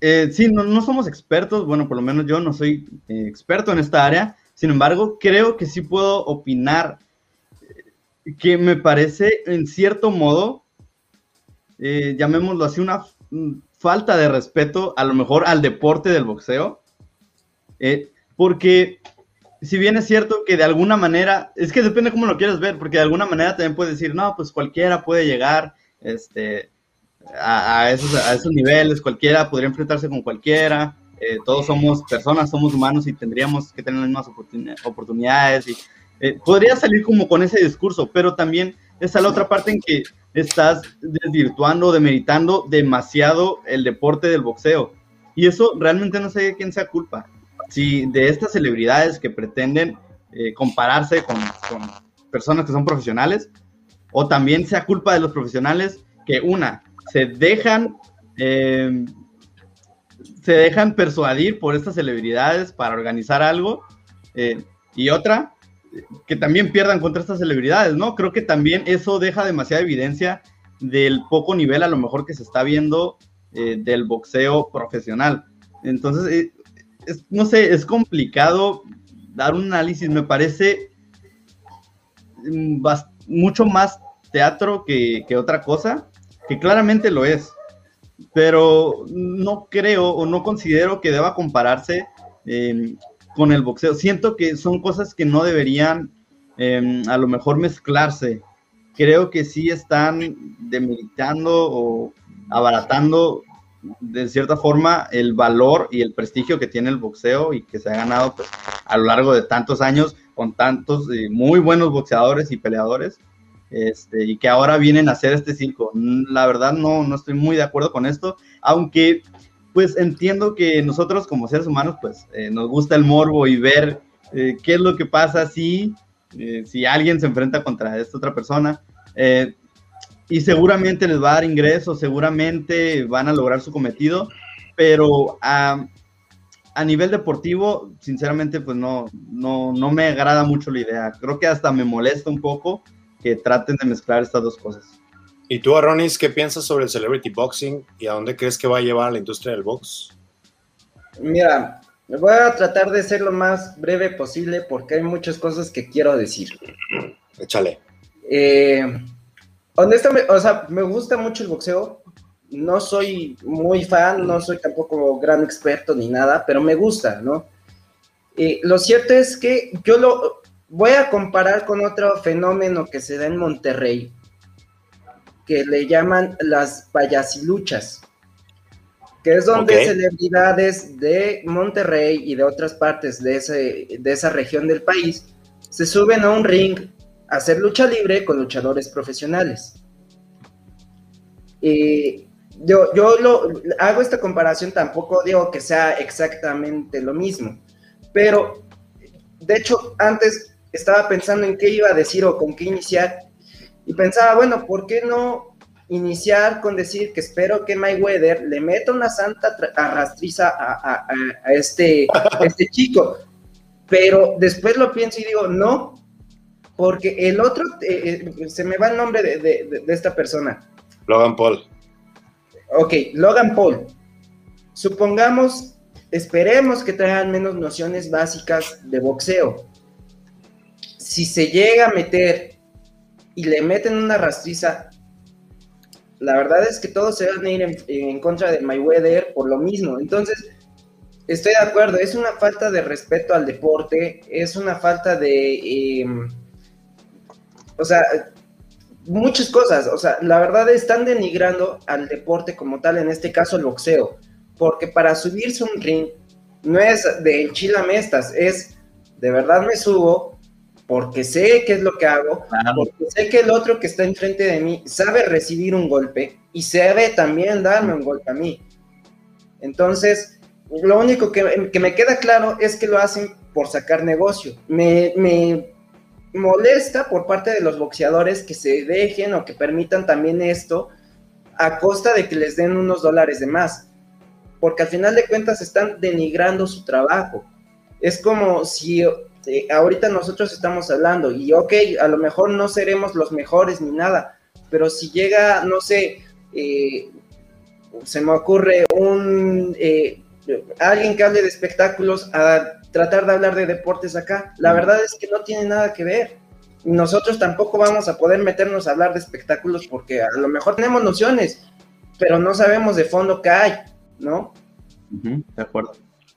[SPEAKER 2] eh, sí, no, somos expertos, bueno, por lo menos yo no soy eh, experto en esta área, sin embargo, creo que sí puedo opinar eh, que me parece en cierto modo eh, llamémoslo así, una falta de respeto a lo mejor al deporte del boxeo. Porque si bien es cierto que de alguna manera, es que depende cómo lo quieras ver, porque de alguna manera también puedes decir, no, pues cualquiera puede llegar este, a, esos, a esos niveles, cualquiera podría enfrentarse con cualquiera, eh, todos somos personas, somos humanos y tendríamos que tener las mismas oportunidades. Y, podría salir como con ese discurso, pero también está la otra parte en que estás desvirtuando, demeritando demasiado el deporte del boxeo. Y eso realmente no sé de quién sea culpa. Si de estas celebridades que pretenden eh, compararse con, personas que son profesionales, o también sea culpa de los profesionales que una, se dejan, eh, se dejan persuadir por estas celebridades para organizar algo, eh, y otra, que también pierdan contra estas celebridades, ¿no? Creo que también eso deja demasiada evidencia del poco nivel a lo mejor que se está viendo eh, del boxeo profesional. Entonces, eh, no sé, es complicado dar un análisis, me parece mm, mucho más teatro que, otra cosa, que claramente lo es, pero no creo o no considero que deba compararse con el boxeo. Siento que son cosas que no deberían em, a lo mejor mezclarse. Creo que sí están demeritando o abaratando de cierta forma el valor y el prestigio que tiene el boxeo y que se ha ganado pues, a lo largo de tantos años con tantos eh, muy buenos boxeadores y peleadores este, y que ahora vienen a hacer este circo. La verdad no, no estoy muy de acuerdo con esto, aunque pues entiendo que nosotros como seres humanos pues eh, nos gusta el morbo y ver eh, qué es lo que pasa si, si alguien se enfrenta contra esta otra persona y seguramente les va a dar ingresos, seguramente van a lograr su cometido, pero a, a nivel deportivo, sinceramente, pues no, no, no me agrada mucho la idea. Creo que hasta me molesta un poco que traten de mezclar estas dos cosas.
[SPEAKER 1] ¿Y tú, Aronis, qué piensas sobre el celebrity boxing y a dónde crees que va a llevar a la industria del box?
[SPEAKER 3] Mira, voy a tratar de ser lo más breve posible porque hay muchas cosas que quiero decir.
[SPEAKER 1] Échale.
[SPEAKER 3] Eh, honestamente, o sea, me gusta mucho el boxeo. No soy muy fan, no soy tampoco gran experto ni nada, pero me gusta, ¿no? Y lo cierto es que yo lo voy a comparar con otro fenómeno que se da en Monterrey, que le llaman las payasiluchas, que es donde celebridades de Monterrey y de otras partes de, ese, de esa región del país se suben a un ring hacer lucha libre con luchadores profesionales. Y yo, yo lo, hago esta comparación, tampoco digo que sea exactamente lo mismo, pero de hecho antes estaba pensando en qué iba a decir o con qué iniciar y pensaba, bueno, ¿por qué no iniciar con decir que espero que Mayweather le meta una santa arrastriza a, este, a este chico? Pero después lo pienso y digo, no, porque el otro, eh, eh, se me va el nombre de, esta persona.
[SPEAKER 1] Logan Paul.
[SPEAKER 3] Ok, Logan Paul. Supongamos, esperemos que traigan menos nociones básicas de boxeo. Si se llega a meter y le meten una rastriza, la verdad es que todos se van a ir en, contra de Mayweather por lo mismo. Entonces, estoy de acuerdo, es una falta de respeto al deporte, es una falta de... Em, o sea, muchas cosas, o sea, la verdad están denigrando al deporte como tal, en este caso el boxeo, porque para subirse un ring no es de enchilame estas, es de verdad me subo porque sé qué es lo que hago, porque sé que el otro que está enfrente de mí sabe recibir un golpe y sabe también darme un golpe a mí. Entonces, lo único que, me queda claro es que lo hacen por sacar negocio. Me, me molesta por parte de los boxeadores que se dejen o que permitan también esto a costa de que les den unos dólares de más, porque al final de cuentas están denigrando su trabajo. Es como si ahorita nosotros estamos hablando y ok, a lo mejor no seremos los mejores ni nada, pero si llega, no sé, eh, se me ocurre un... Eh, alguien que hable de espectáculos a tratar de hablar de deportes acá. La verdad es que no tiene nada que ver. Nosotros tampoco vamos a poder meternos a hablar de espectáculos porque a lo mejor tenemos nociones, pero no sabemos de fondo qué hay, ¿no?
[SPEAKER 2] de acuerdo.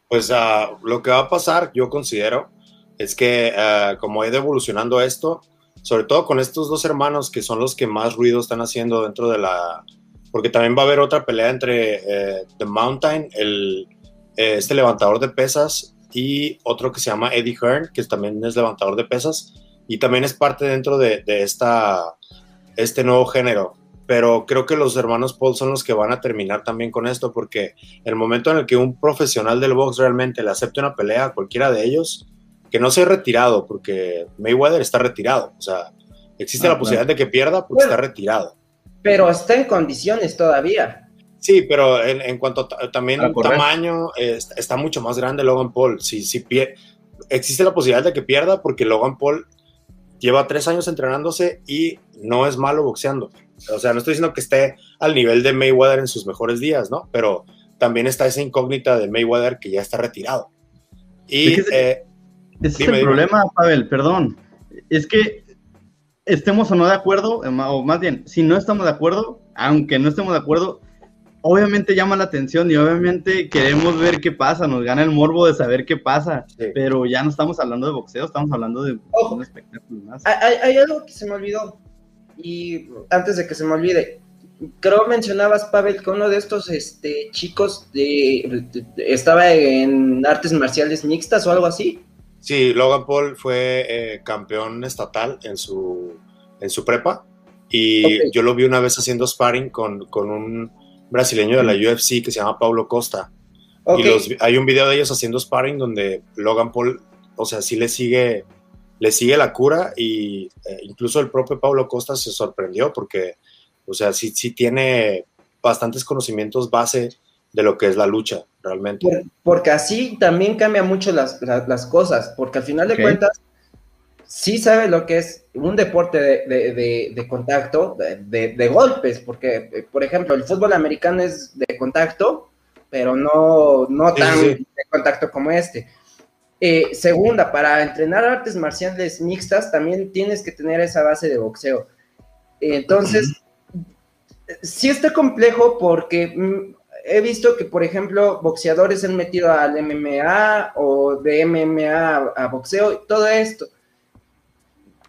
[SPEAKER 1] Pues uh, lo que va a pasar, yo considero, es que uh, como ha ido evolucionando esto, sobre todo con estos dos hermanos que son los que más ruido están haciendo dentro de la... Porque también va a haber otra pelea entre eh, The Mountain, el, eh, este levantador de pesas, y otro que se llama Eddie Hearn, que también es levantador de pesas y también es parte dentro de, esta, este nuevo género. Pero creo que los hermanos Paul son los que van a terminar también con esto, porque el momento en el que un profesional del box realmente le acepte una pelea a cualquiera de ellos, que no sea retirado, porque Mayweather está retirado. O sea, existe ah, la posibilidad de que pierda porque está retirado.
[SPEAKER 3] Pero está en condiciones todavía.
[SPEAKER 1] Sí, pero en, cuanto a también tamaño, está mucho más grande Logan Paul. Si, si existe la posibilidad de que pierda porque Logan Paul lleva tres años entrenándose y no es malo boxeando. O sea, no estoy diciendo que esté al nivel de Mayweather en sus mejores días, ¿no? Pero también está esa incógnita de Mayweather que ya está retirado. Y
[SPEAKER 2] eh, ese es el problema, Pavel, perdón. Es que estemos o no de acuerdo, o más bien, si no estamos de acuerdo, aunque no estemos de acuerdo, obviamente llama la atención y obviamente queremos ver qué pasa, nos gana el morbo de saber qué pasa, pero ya no estamos hablando de boxeo, estamos hablando de un espectáculo
[SPEAKER 3] más. Hay, hay, algo que se me olvidó y antes de que se me olvide, creo mencionabas, Pavel, que uno de estos este, chicos de, estaba en artes marciales mixtas o algo así.
[SPEAKER 1] Sí, Logan Paul fue eh, campeón estatal en su, en su prepa y yo lo vi una vez haciendo sparring con, con un brasileño de la UFC que se llama Paulo Costa. Y los, hay un video de ellos haciendo sparring donde Logan Paul, o sea, sí le sigue, le sigue la cura y eh, incluso el propio Paulo Costa se sorprendió porque o sea, sí, sí tiene bastantes conocimientos base de lo que es la lucha, realmente.
[SPEAKER 3] porque así también cambia mucho las, cosas, porque al final de cuentas, sí sabe lo que es un deporte de, contacto, de, golpes, porque, eh, por ejemplo, el fútbol americano es de contacto, pero no, no tan de contacto como este. Eh, segunda, para entrenar artes marciales mixtas también tienes que tener esa base de boxeo. Entonces, sí está complejo porque mm, he visto que, por ejemplo, boxeadores han metido al MMA o de MMA a, boxeo, todo esto.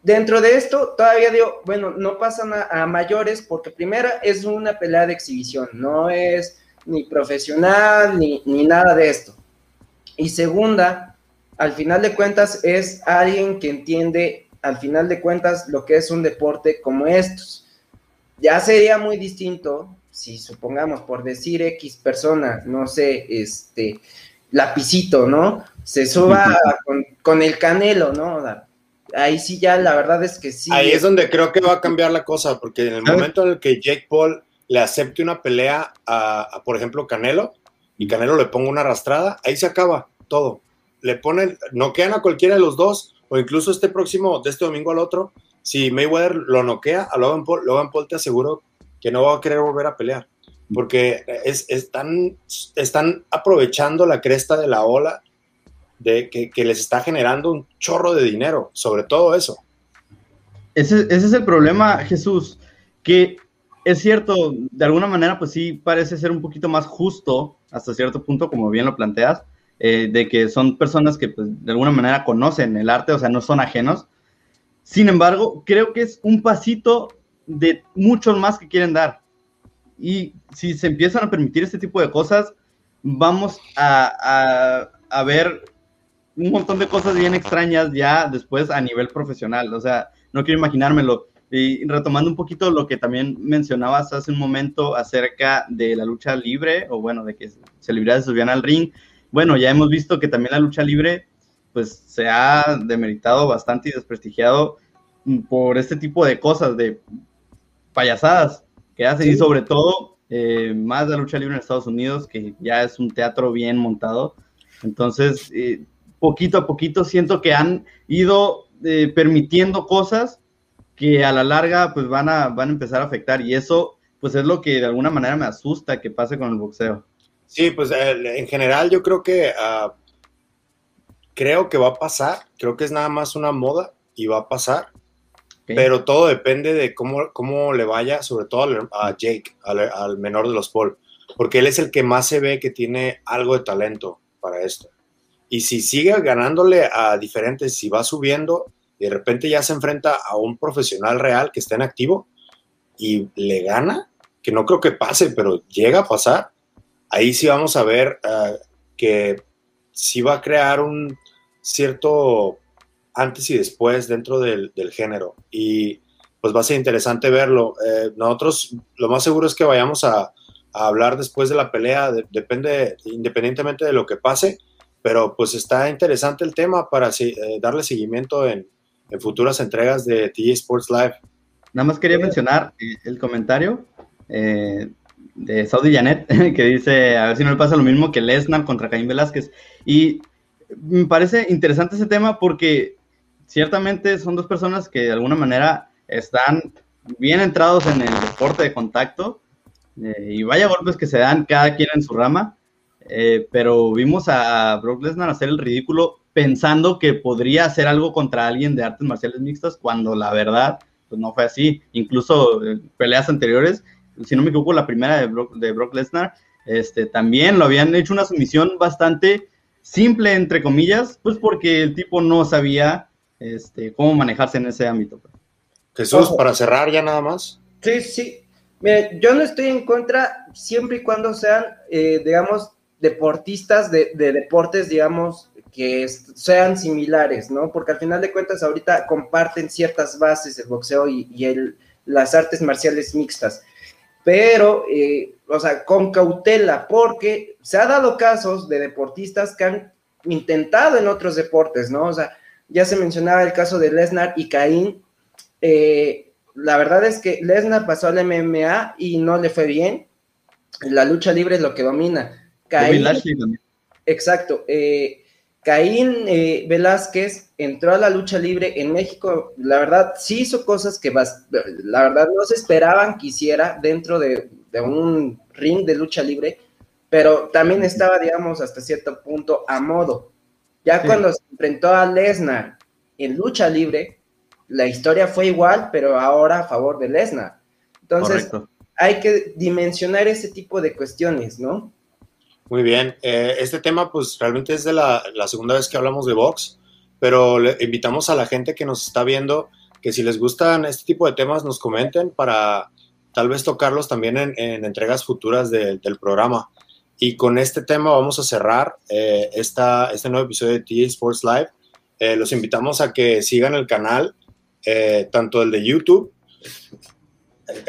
[SPEAKER 3] Dentro de esto, todavía digo, bueno, no pasan a, mayores porque primera es una pelea de exhibición, no es ni profesional ni, ni nada de esto. Y segunda, al final de cuentas es alguien que entiende, al final de cuentas, lo que es un deporte como estos ya sería muy distinto si supongamos por decir X persona, no sé, este, lapicito, ¿no? Se suba con, el canelo, ¿no? Ahí sí ya la verdad es que sí.
[SPEAKER 1] Ahí es donde creo que va a cambiar la cosa, porque en el momento en el que Jake Paul le acepte una pelea a, por ejemplo, Canelo, y Canelo le ponga una arrastrada, ahí se acaba todo. Le ponen, no quedan a cualquiera de los dos, o incluso este próximo, de este domingo al otro, si Mayweather lo noquea a Logan Paul, Logan Paul te aseguro que no va a querer volver a pelear, porque es, están, están aprovechando la cresta de la ola de que, les está generando un chorro de dinero, sobre todo eso.
[SPEAKER 2] Ese, es el problema, Jesús, que es cierto, de alguna manera, pues sí parece ser un poquito más justo hasta cierto punto, como bien lo planteas, eh, de que son personas que pues, de alguna manera conocen el arte, o sea, no son ajenos, sin embargo, creo que es un pasito de muchos más que quieren dar. Y si se empiezan a permitir este tipo de cosas, vamos a, ver un montón de cosas bien extrañas ya después a nivel profesional. O sea, no quiero imaginármelo. Y retomando un poquito lo que también mencionabas hace un momento acerca de la lucha libre, o bueno, de que celebridades subían al ring. Bueno, ya hemos visto que también la lucha libre pues se ha demeritado bastante y desprestigiado por este tipo de cosas, de payasadas que hacen y sobre todo eh, más la lucha libre en Estados Unidos, que ya es un teatro bien montado. Entonces, eh, poquito a poquito siento que han ido eh, permitiendo cosas que a la larga pues van a, van a empezar a afectar y eso pues es lo que de alguna manera me asusta que pase con el boxeo.
[SPEAKER 1] Sí, pues en general yo creo que ah, creo que va a pasar, creo que es nada más una moda y va a pasar, pero todo depende de cómo, cómo le vaya, sobre todo a Jake, al, menor de los Paul, porque él es el que más se ve que tiene algo de talento para esto. Y si sigue ganándole a diferentes, si va subiendo, y de repente ya se enfrenta a un profesional real que está en activo y le gana, que no creo que pase, pero llega a pasar, ahí sí vamos a ver ah, que sí va a crear un cierto antes y después dentro del, género. Y pues va a ser interesante verlo. Eh, nosotros lo más seguro es que vayamos a, hablar después de la pelea, depende, independientemente de lo que pase, pero pues está interesante el tema para eh, darle seguimiento en, futuras entregas de TG Sports Live.
[SPEAKER 2] Nada más quería mencionar eh, el comentario de Saudi Janet, [LAUGHS] que dice, a ver si no le pasa lo mismo que Lesnar contra Caín Velázquez. Y me parece interesante ese tema porque ciertamente son dos personas que de alguna manera están bien entrados en el deporte de contacto eh, y vaya golpes que se dan cada quien en su rama, eh, pero vimos a Brock Lesnar hacer el ridículo pensando que podría hacer algo contra alguien de artes marciales mixtas cuando la verdad pues no fue así. Incluso en peleas anteriores si no me equivoco, la primera de Brock, de Brock Lesnar, este, también lo habían hecho una sumisión bastante simple, entre comillas, pues porque el tipo no sabía este, cómo manejarse en ese ámbito. Pues.
[SPEAKER 1] Jesús, para cerrar ya nada más.
[SPEAKER 3] Sí, sí. Mire, yo no estoy en contra siempre y cuando sean, eh, digamos, deportistas de, deportes, digamos, que sean similares, ¿no? Porque al final de cuentas ahorita comparten ciertas bases el boxeo y, el, las artes marciales mixtas. Pero, eh, o sea, con cautela, porque se ha dado casos de deportistas que han intentado en otros deportes, ¿no? O sea, ya se mencionaba el caso de Lesnar y Caín. Eh, la verdad es que Lesnar pasó al MMA y no le fue bien. La lucha libre es lo que domina. Caín, exacto. Eh, Caín eh, Velázquez entró a la lucha libre en México. La verdad, sí hizo cosas que la verdad no se esperaban que hiciera dentro de, un ring de lucha libre, pero también estaba, digamos, hasta cierto punto a modo. Ya cuando se enfrentó a Lesnar en lucha libre, la historia fue igual, pero ahora a favor de Lesnar. Entonces, hay que dimensionar ese tipo de cuestiones, ¿no?
[SPEAKER 1] Muy bien. Eh, este tema, pues realmente es de la, segunda vez que hablamos de box, pero le invitamos a la gente que nos está viendo que si les gustan este tipo de temas, nos comenten para tal vez tocarlos también en, entregas futuras del programa. Y con este tema vamos a cerrar eh, esta, este nuevo episodio de T Sports Live. Eh, los invitamos a que sigan el canal, tanto el de YouTube,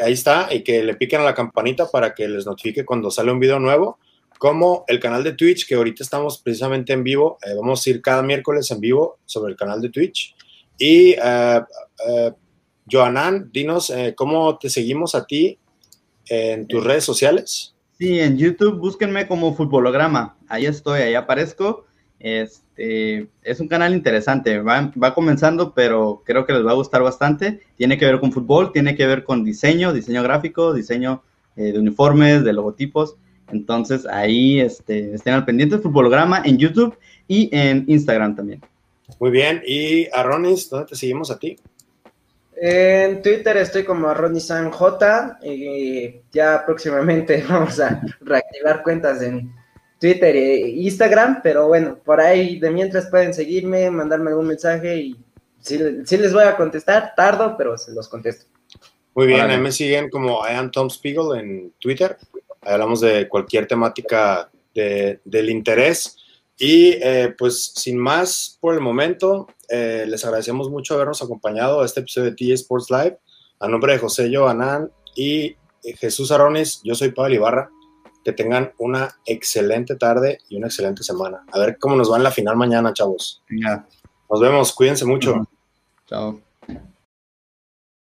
[SPEAKER 1] ahí está, y que le piquen a la campanita para que les notifique cuando sale un video nuevo como el canal de Twitch, que ahorita estamos precisamente en vivo. Eh, vamos a ir cada miércoles en vivo sobre el canal de Twitch. Y uh, Joanan, dinos cómo te seguimos a ti en tus redes sociales.
[SPEAKER 2] Sí, en YouTube búsquenme como Futbolograma. Ahí estoy, ahí aparezco. Este, es un canal interesante, va, va, comenzando, pero creo que les va a gustar bastante. Tiene que ver con fútbol, tiene que ver con diseño, diseño gráfico, diseño de uniformes, de logotipos. Entonces ahí este, estén al pendiente, Futbolograma en YouTube y en Instagram también.
[SPEAKER 1] Muy bien, y a Ronis, ¿dónde te seguimos a ti?
[SPEAKER 3] En Twitter estoy como J y ya próximamente [LAUGHS] vamos a reactivar cuentas en Twitter e Instagram, pero bueno, por ahí de mientras pueden seguirme, mandarme algún mensaje y sí, les voy a contestar, tardo, pero se los contesto.
[SPEAKER 1] Muy bien, me siguen como I am Tom Spiegel en Twitter hablamos de cualquier temática del interés. Y eh, pues sin más por el momento, eh, les agradecemos mucho habernos acompañado a este episodio de T Sports Live. A nombre de José Joanán y Jesús Arones, yo soy Pablo Ibarra. Que tengan una excelente tarde y una excelente semana. A ver cómo nos va en la final mañana, chavos. Nos vemos, cuídense mucho.
[SPEAKER 2] Chao.